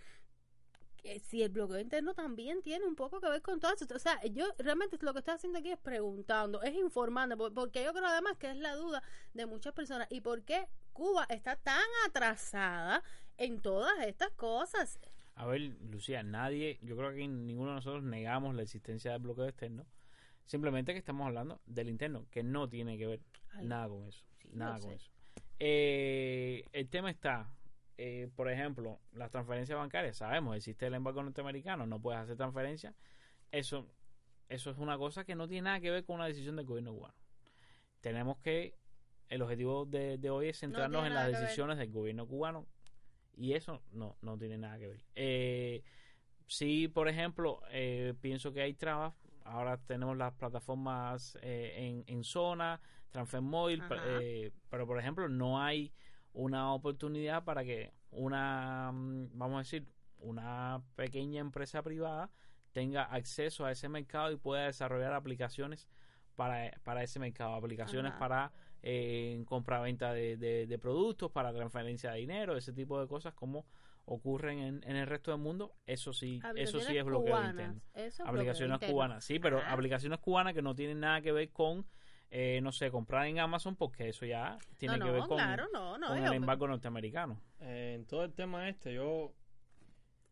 si el bloqueo interno también tiene un poco que ver con todo eso. O sea, yo realmente lo que estoy haciendo aquí es preguntando, es informando, por- porque yo creo además que es la duda de muchas personas. ¿Y por qué Cuba está tan atrasada en todas estas cosas? A ver, Lucía, nadie, yo creo que ninguno de nosotros negamos la existencia del bloqueo externo. Simplemente que estamos hablando del interno, que no tiene que ver Ay, nada con eso. sí, nada con sé. eso. Eh, el tema está, eh, por ejemplo, las transferencias bancarias. Sabemos, existe el embargo norteamericano, no puedes hacer transferencias. Eso, eso es una cosa que no tiene nada que ver con una decisión del gobierno cubano. Tenemos que, el objetivo de, de hoy es centrarnos en las decisiones del gobierno cubano y eso no, no tiene nada que ver. Eh, sí, por ejemplo, eh, pienso que hay trabas. Ahora tenemos las plataformas eh, en, en zona, Transfer Móvil, eh, pero por ejemplo no hay una oportunidad para que una, mm, vamos a decir, una pequeña empresa privada tenga acceso a ese mercado y pueda desarrollar aplicaciones para, para ese mercado, aplicaciones Ajá. para eh, compra-venta de, de- de productos, para transferencia de dinero, ese tipo de cosas como ocurren en, en el resto del mundo, eso sí, eso sí es bloqueo cubanas, interno. eso es bloqueo Aplicaciones interno. cubanas, sí, pero aplicaciones cubanas que no tienen nada que ver con, eh, no sé, comprar en Amazon, porque eso ya tiene no, que ver no, con, claro, no, no. con yo- el embargo norteamericano. Eh, en todo el tema este, yo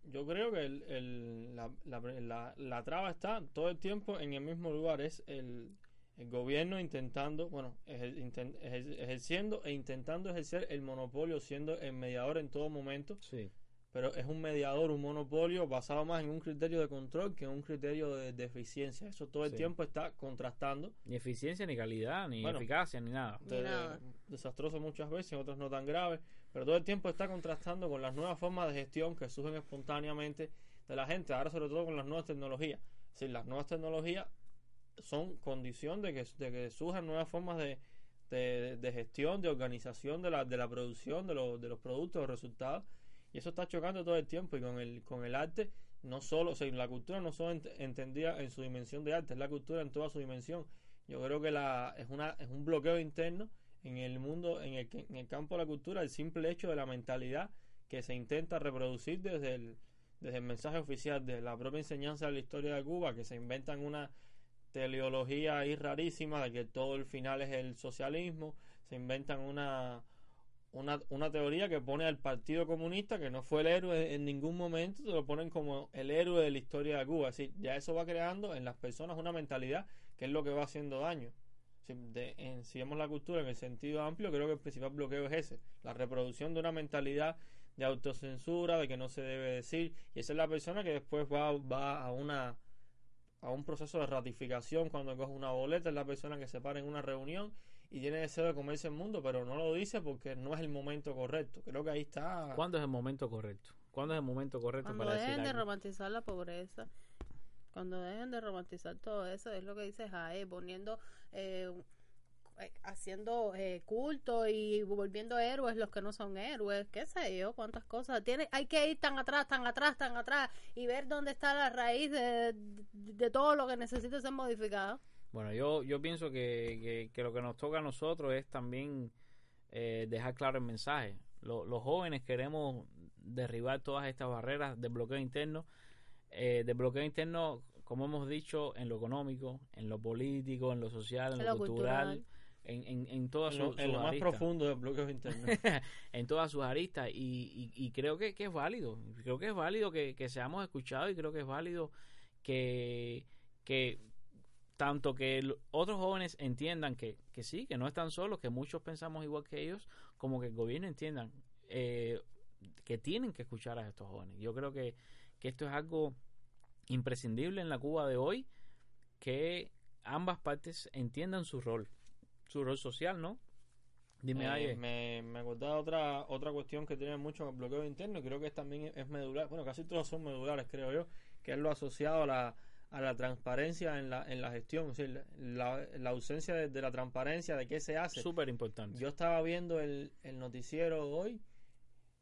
yo creo que el, el- la, la, la- la traba está todo el tiempo en el mismo lugar. Es el, el gobierno intentando, bueno, ejer- inten- ejer- ejerciendo e intentando ejercer el monopolio, siendo el mediador en todo momento. Sí. Pero es un mediador, un monopolio basado más en un criterio de control que en un criterio de, de eficiencia. Eso todo el Sí. tiempo está contrastando. Ni eficiencia, ni calidad, ni Bueno. eficacia, ni nada. Ni de- nada. desastroso muchas veces, en otras no tan graves, pero todo el tiempo está contrastando con las nuevas formas de gestión que surgen espontáneamente de la gente, ahora sobre todo con las nuevas tecnologías. Es decir, las nuevas tecnologías son condición de que, de que surjan nuevas formas de, de, de gestión, de organización de la, de la producción, de, los de los productos, los resultados, y eso está chocando todo el tiempo y con el, con el arte no solo, o sea, la cultura no solo ent- entendida en su dimensión de arte, es la cultura en toda su dimensión. Yo creo que la, es, una, es un bloqueo interno en el mundo, en el, en el campo de la cultura, el simple hecho de la mentalidad que se intenta reproducir desde el, desde el mensaje oficial, de la propia enseñanza de la historia de Cuba, que se inventan una teleología ahí rarísima de que todo el final es el socialismo, se inventan una, una, una teoría que pone al Partido Comunista, que no fue el héroe en ningún momento, te lo ponen como el héroe de la historia de Cuba. Es decir, ya eso va creando en las personas una mentalidad que es lo que va haciendo daño. Si, en- si vemos la cultura en el sentido amplio, creo que el principal bloqueo es ese, la reproducción de una mentalidad de autocensura, de que no se debe decir, y esa es la persona que después va, va a una a un proceso de ratificación cuando coge una boleta, es la persona que se para en una reunión y tiene deseo de comerse el mundo, pero no lo dice porque no es el momento correcto. Creo que ahí está. ¿Cuándo es el momento correcto? ¿Cuándo es el momento correcto Cuando para decir dejen de algo? romantizar la pobreza, cuando dejen de romantizar todo eso, es lo que dice Jae, poniendo, eh, eh, haciendo eh, culto y volviendo héroes los que no son héroes, qué sé yo, cuántas cosas. Tiene, hay que ir tan atrás, tan atrás, tan atrás y ver dónde está la raíz de, de, de todo lo que necesita ser modificado. Bueno, yo, yo pienso que, que, que lo que nos toca a nosotros es también eh, dejar claro el mensaje. Lo- los jóvenes queremos derribar todas estas barreras de bloqueo interno, eh, de bloqueo interno, como hemos dicho, en lo económico, en lo político, en lo social, en, En lo, lo cultural, cultural. en, en, en todas en lo, sus, en sus lo más profundo de bloqueos internos. en todas sus aristas y, y, y creo que, que es válido creo que es válido que, que seamos escuchados y creo que es válido que, que tanto que el- otros jóvenes entiendan que, que sí, que no están solos, que muchos pensamos igual que ellos, como que el gobierno entiendan eh, que tienen que escuchar a estos jóvenes. Yo creo que, que esto es algo imprescindible en la Cuba de hoy, que ambas partes entiendan su rol, su rol social, ¿no? Dime, Eh, me, me acordaba otra otra cuestión que tiene mucho bloqueo interno y creo que es también es medular bueno casi todos son medulares creo yo que es lo asociado a la, a la transparencia en la, en la gestión es decir, la, la ausencia de, de la transparencia de qué se hace Súper importante. yo estaba viendo el, el noticiero hoy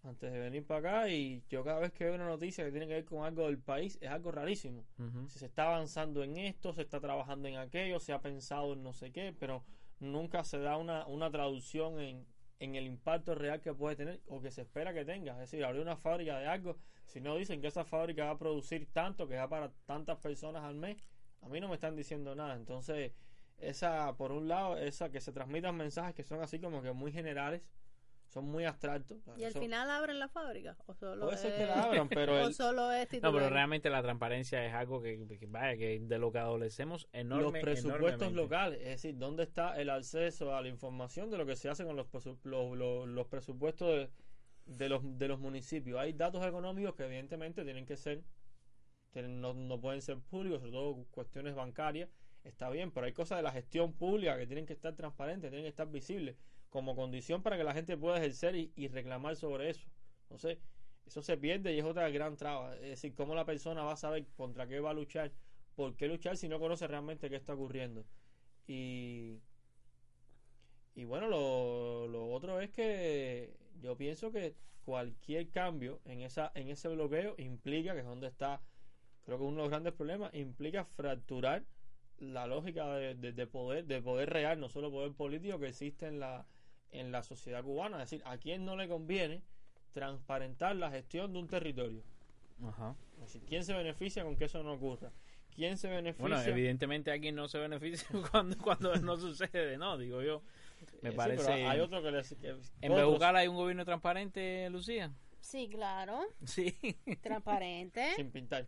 antes de venir para acá y yo cada vez que veo una noticia que tiene que ver con algo del país es algo rarísimo Ujú. si se está avanzando en esto, se está trabajando en aquello, se ha pensado en no sé qué, pero nunca se da una, una traducción en, en el impacto real que puede tener o que se espera que tenga. Es decir, abrir una fábrica de algo, si no dicen que esa fábrica va a producir tanto, que va para tantas personas al mes, a mí no me están diciendo nada. Entonces, esa, por un lado, esa que se transmitan mensajes que son así como que muy generales, son muy abstractos. Y al final abren la fábrica. O solo puede ser es- que la abran, pero o solo es No, pero realmente la transparencia es algo que, que vaya, que de lo que adolecemos enorme, los presupuestos enormemente. locales, es decir, dónde está el acceso a la información de lo que se hace con los, los- los presupuestos de, de los, de los municipios. Hay datos económicos que evidentemente tienen que ser, tienen- no, no pueden ser públicos, sobre todo cuestiones bancarias, está bien, pero hay cosas de la gestión pública que tienen que estar transparentes, tienen que estar visibles, como condición para que la gente pueda ejercer y, reclamar sobre eso. Entonces, eso se pierde y es otra gran traba. Es decir, cómo la persona va a saber contra qué va a luchar, por qué luchar si no conoce realmente qué está ocurriendo. Y, y bueno, lo, lo otro es que yo pienso que cualquier cambio en, esa, en ese bloqueo implica, que es donde está, creo que uno de los grandes problemas, implica fracturar la lógica de, de- de poder, de poder real, no solo poder político que existe en la, en la sociedad cubana. Es decir, a quién no le conviene transparentar la gestión de un territorio. Ajá. Es decir, ¿quién se beneficia con que eso no ocurra? ¿Quién se beneficia? Bueno, evidentemente aquí no se beneficia cuando, cuando no sucede, ¿no? Digo yo. Me Eh, sí, parece. pero hay otro que le... que- ¿En otros- Bejucal hay un gobierno transparente, Lucía? Sí, claro. Sí. Transparente. sin pintar.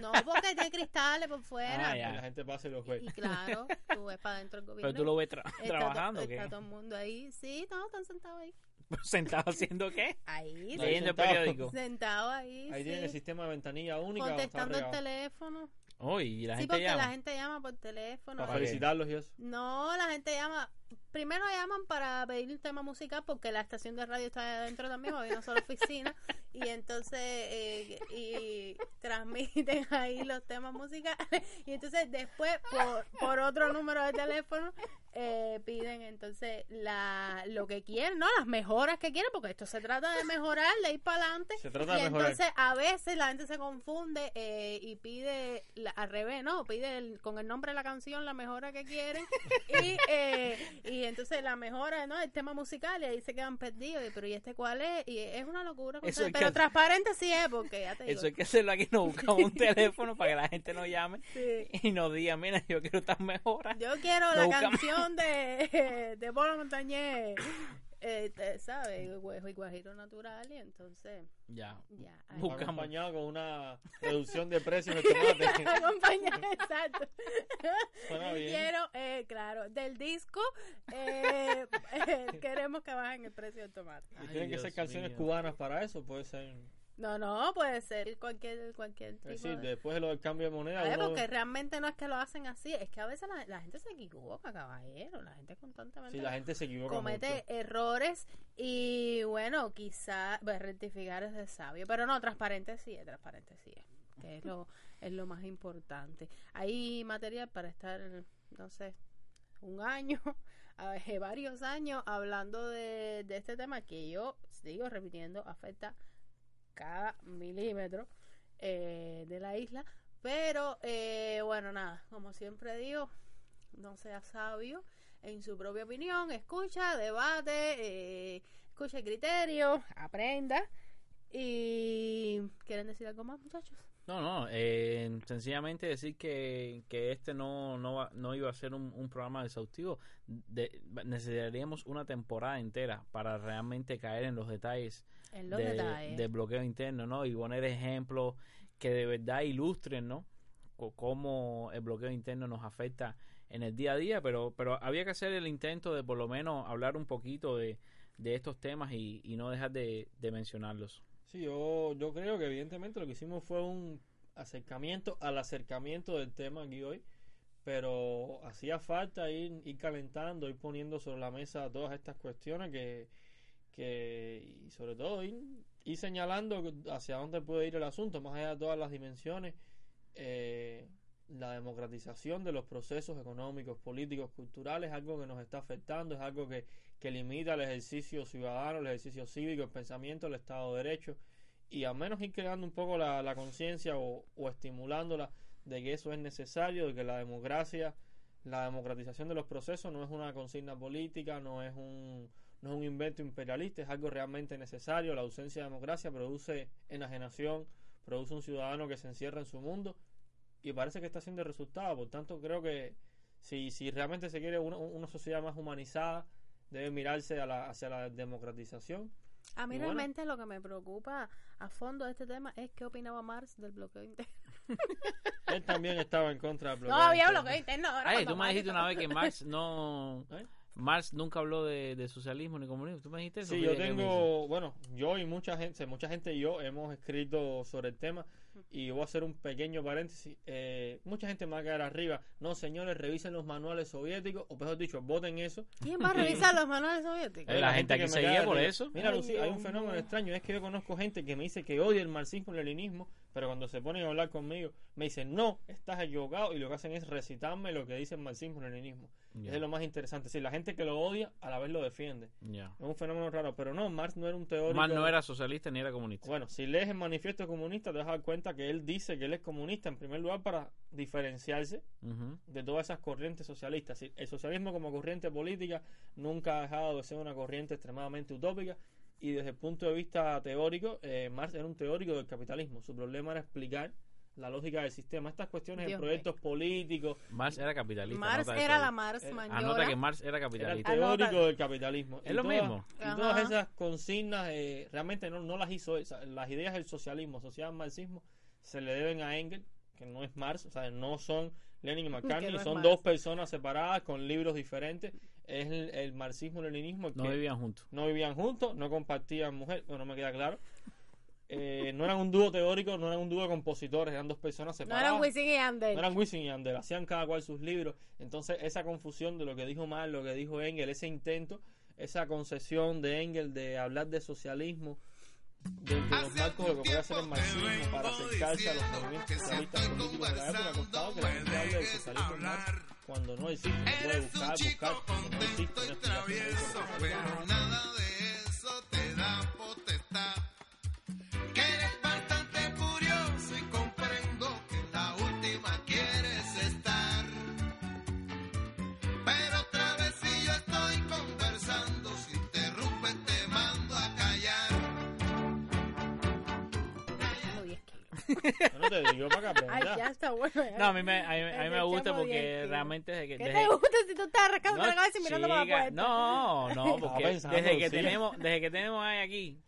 No, porque tiene cristales por fuera. Ah, ya. Que la gente pase y los ve. Y claro, tú ves para adentro del gobierno. Pero tú lo ves tra- Está to- trabajando, ¿o ¿qué? Está todo el mundo ahí. Sí, todos están sentados ahí. ¿Sentado haciendo qué? Ahí, Leyendo el periódico. sentado ahí. Ahí sí. tienen el sistema de ventanilla única. Contestando el teléfono. Uy, y la sí, gente porque llama. la gente llama por teléfono. Para felicitarlos y eso. No, la gente llama. Primero llaman para pedir un tema musical porque la estación de radio está adentro también, hay una sola oficina. Y entonces eh, y transmiten ahí los temas musicales. Y entonces después, por, por otro número de teléfono, eh, piden entonces la lo que quieren, ¿no? Las mejoras que quieren, porque esto se trata de mejorar, de ir para adelante. Se trata y de mejorar. entonces a veces la gente se confunde eh, y pide la- al revés, ¿no? Pide el- con el nombre de la canción la mejora que quieren y, eh, y entonces la mejora, ¿no? El tema musical y ahí se quedan perdidos. Y, pero ¿y este cuál es? Y es una locura. Eso pero transparente sí es porque ya te digo. Eso hay que hacerlo aquí, nos buscamos un teléfono para que la gente nos llame Sí. y nos diga, mira, yo quiero estas mejoras. Yo quiero la buscamos. canción de, de Polo Montañez, eh, te- ¿sabes? Guajo y Guajiro Natural y entonces Ya. ya. Acompañado con una reducción de precios de tomate. acompañar, exacto. Suena bien. Quiero, eh, claro, del disco, eh, eh, queremos que bajen el precio del tomate. Y Ay, tienen que Dios ser canciones mío. cubanas para eso, puede ser. No, no, puede ser cualquier, cualquier tipo Es decir, de... después de lo del cambio de moneda, ver, uno- porque realmente no es que lo hacen así, es que a veces la, la gente se equivoca, caballero, la gente constantemente si la gente se equivoca comete mucho. errores y bueno, quizá pues, rectificar es de sabio, pero no, transparente sí es, transparente sí es, que es lo, es lo más importante. Hay material para estar, no sé, un año, varios años hablando de, de este tema que yo sigo repitiendo, afecta cada milímetro eh, de la isla, pero eh, bueno, nada, como siempre digo, no sea sabio en su propia opinión, escucha, debate, eh, escucha el criterio, aprenda. Y ¿quieren decir algo más, muchachos? No, no, eh, sencillamente decir que, que este no, no, no iba a ser un, un programa exhaustivo. De- necesitaríamos una temporada entera para realmente caer en los detalles En los de, detalles. de bloqueo interno, ¿no? Y poner ejemplos que de verdad ilustren, ¿no? Co- cómo el bloqueo interno nos afecta en el día a día, pero, pero había que hacer el intento de por lo menos hablar un poquito de, de estos temas y, y no dejar de, de mencionarlos. Yo, yo creo que evidentemente lo que hicimos fue un acercamiento al acercamiento del tema aquí hoy, pero hacía falta ir, ir calentando, ir poniendo sobre la mesa todas estas cuestiones que, que y sobre todo ir, ir señalando hacia dónde puede ir el asunto, más allá de todas las dimensiones, eh, la democratización de los procesos económicos, políticos, culturales, es algo que nos está afectando, es algo que, que limita el ejercicio ciudadano, el ejercicio cívico, el pensamiento, el Estado de Derecho, y al menos ir creando un poco la, la conciencia o, o estimulándola de que eso es necesario, de que la democracia, la democratización de los procesos no es una consigna política, no es un, no es un invento imperialista, es algo realmente necesario. La ausencia de democracia produce enajenación, produce un ciudadano que se encierra en su mundo y parece que está haciendo resultado. Por tanto, creo que si, si realmente se quiere una, una sociedad más humanizada, debe mirarse a la, hacia la democratización. A mí Y bueno. realmente lo que me preocupa a fondo de este tema es qué opinaba Marx del bloqueo interno. Él también estaba en contra del No bloqueo había interno. bloqueo interno. ahora Ay, cuando tú me dijiste una vez que Marx no... ¿Eh? Marx nunca habló de, de socialismo ni comunismo. ¿Tú me dijiste eso? Sí, yo tengo, bueno, yo y mucha gente, mucha gente y yo hemos escrito sobre el tema y voy a hacer un pequeño paréntesis. Eh, mucha gente me va a quedar arriba. No, señores, revisen los manuales soviéticos o mejor dicho, voten eso. ¿Quién va a revisar los manuales soviéticos? Eh, la gente que se me guía por arriba. eso. Mira, Lucía, hay un fenómeno extraño. Es que yo conozco gente que me dice que odia el marxismo y el leninismo, pero cuando se ponen a hablar conmigo, me dicen, no, estás equivocado. Y lo que hacen es recitarme lo que dice el marxismo y el leninismo. Ya. Es lo más interesante. Si la gente que lo odia a la vez lo defiende. Es un fenómeno raro, pero no, Marx no era un teórico. Marx no era socialista ni era comunista. Bueno, si lees el manifiesto comunista, te vas a dar cuenta que él dice que él es comunista en primer lugar para diferenciarse de todas esas corrientes socialistas. El socialismo como corriente política nunca ha dejado de ser una corriente extremadamente utópica y desde el punto de vista teórico, eh, Marx era un teórico del capitalismo. Su problema era explicar la lógica del sistema. Estas cuestiones Dios en proyectos políticos, Marx era capitalista. Anota era eso la. Mars Eh. Anota que Marx era era el capitalista. Anota. teórico del capitalismo. Es Y lo todas- mismo. Y todas esas consignas eh, realmente no, no las hizo él. O sea, las ideas del socialismo asociadas al marxismo se le deben a Engels, que no es Marx, o sea, no son Lenin y McCartney, no son Marx. dos personas separadas con libros diferentes. Es el, el marxismo-leninismo el No vivían juntos. no vivían juntos, no compartían mujer, bueno, no me queda claro. Eh, no eran un dúo teórico, no eran un dúo de compositores, eran dos personas No separadas. eran Wisin y Yandel. No eran Wisin y Yandel, hacían cada cual sus libros. Entonces, esa confusión de lo que dijo Marx, lo que dijo Engel, ese intento, esa concesión de Engel de hablar de socialismo dentro de los marcos de lo que puede hacer el marxismo para acercarse a los movimientos socialistas políticos de la época, ha costado que la gente hable del socialismo en Marx cuando no existe. Puede buscar, buscar, no existe Yo no te digo para que Ay, ya está bueno. ya. No, a mí me, a mí, a mí me gusta porque bien, realmente desde que... ¿Qué desde- te gusta si tú estás arrancando la cabeza y mirando para la puerta? No, no, porque pensando, desde que sí. tenemos, desde que tenemos ahí aquí,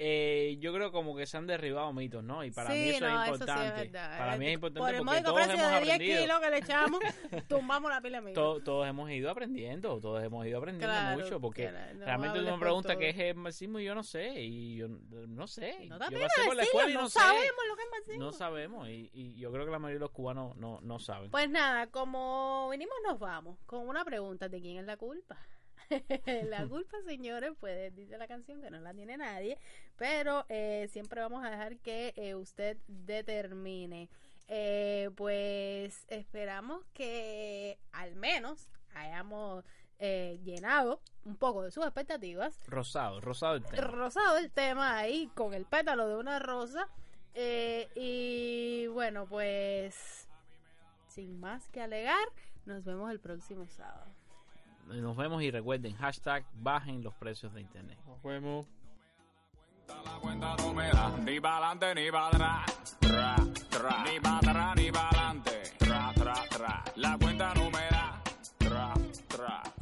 eh, yo creo como que se han derribado mitos, ¿no? Y para sí, mí eso no, es eso sí es importante. para mí es importante Por el porque módico todos precio hemos de 10 aprendido. kilos que le echamos, tumbamos la pila de mitos. To- todos hemos ido aprendiendo, todos hemos ido aprendiendo Claro, mucho, porque claro, no realmente tú me preguntas qué es el marxismo y yo no sé, y yo no sé. No yo pasé por la escuela y no, sé. sabemos lo que es marxismo. No sabemos, y, y yo creo que la mayoría de los cubanos no, no saben. Pues nada, como vinimos nos vamos con una pregunta de quién es la culpa. la culpa, señores, pues dice la canción que no la tiene nadie, pero eh, siempre vamos a dejar que eh, usted determine. Eh, pues esperamos que al menos hayamos eh, llenado un poco de sus expectativas Rosado, rosado el tema. rosado el tema ahí con el pétalo de una rosa. Eh, y bueno, pues sin más que alegar, nos vemos el próximo sábado. Nos vemos y recuerden, hashtag bajen los precios de internet. Nos vemos. La cuenta no me da, ni pa'lante ni pa' atrás, tra, tra, ni pa' atrás ni pa'lante, tra, tra, tra, la cuenta no me da, tra, tra.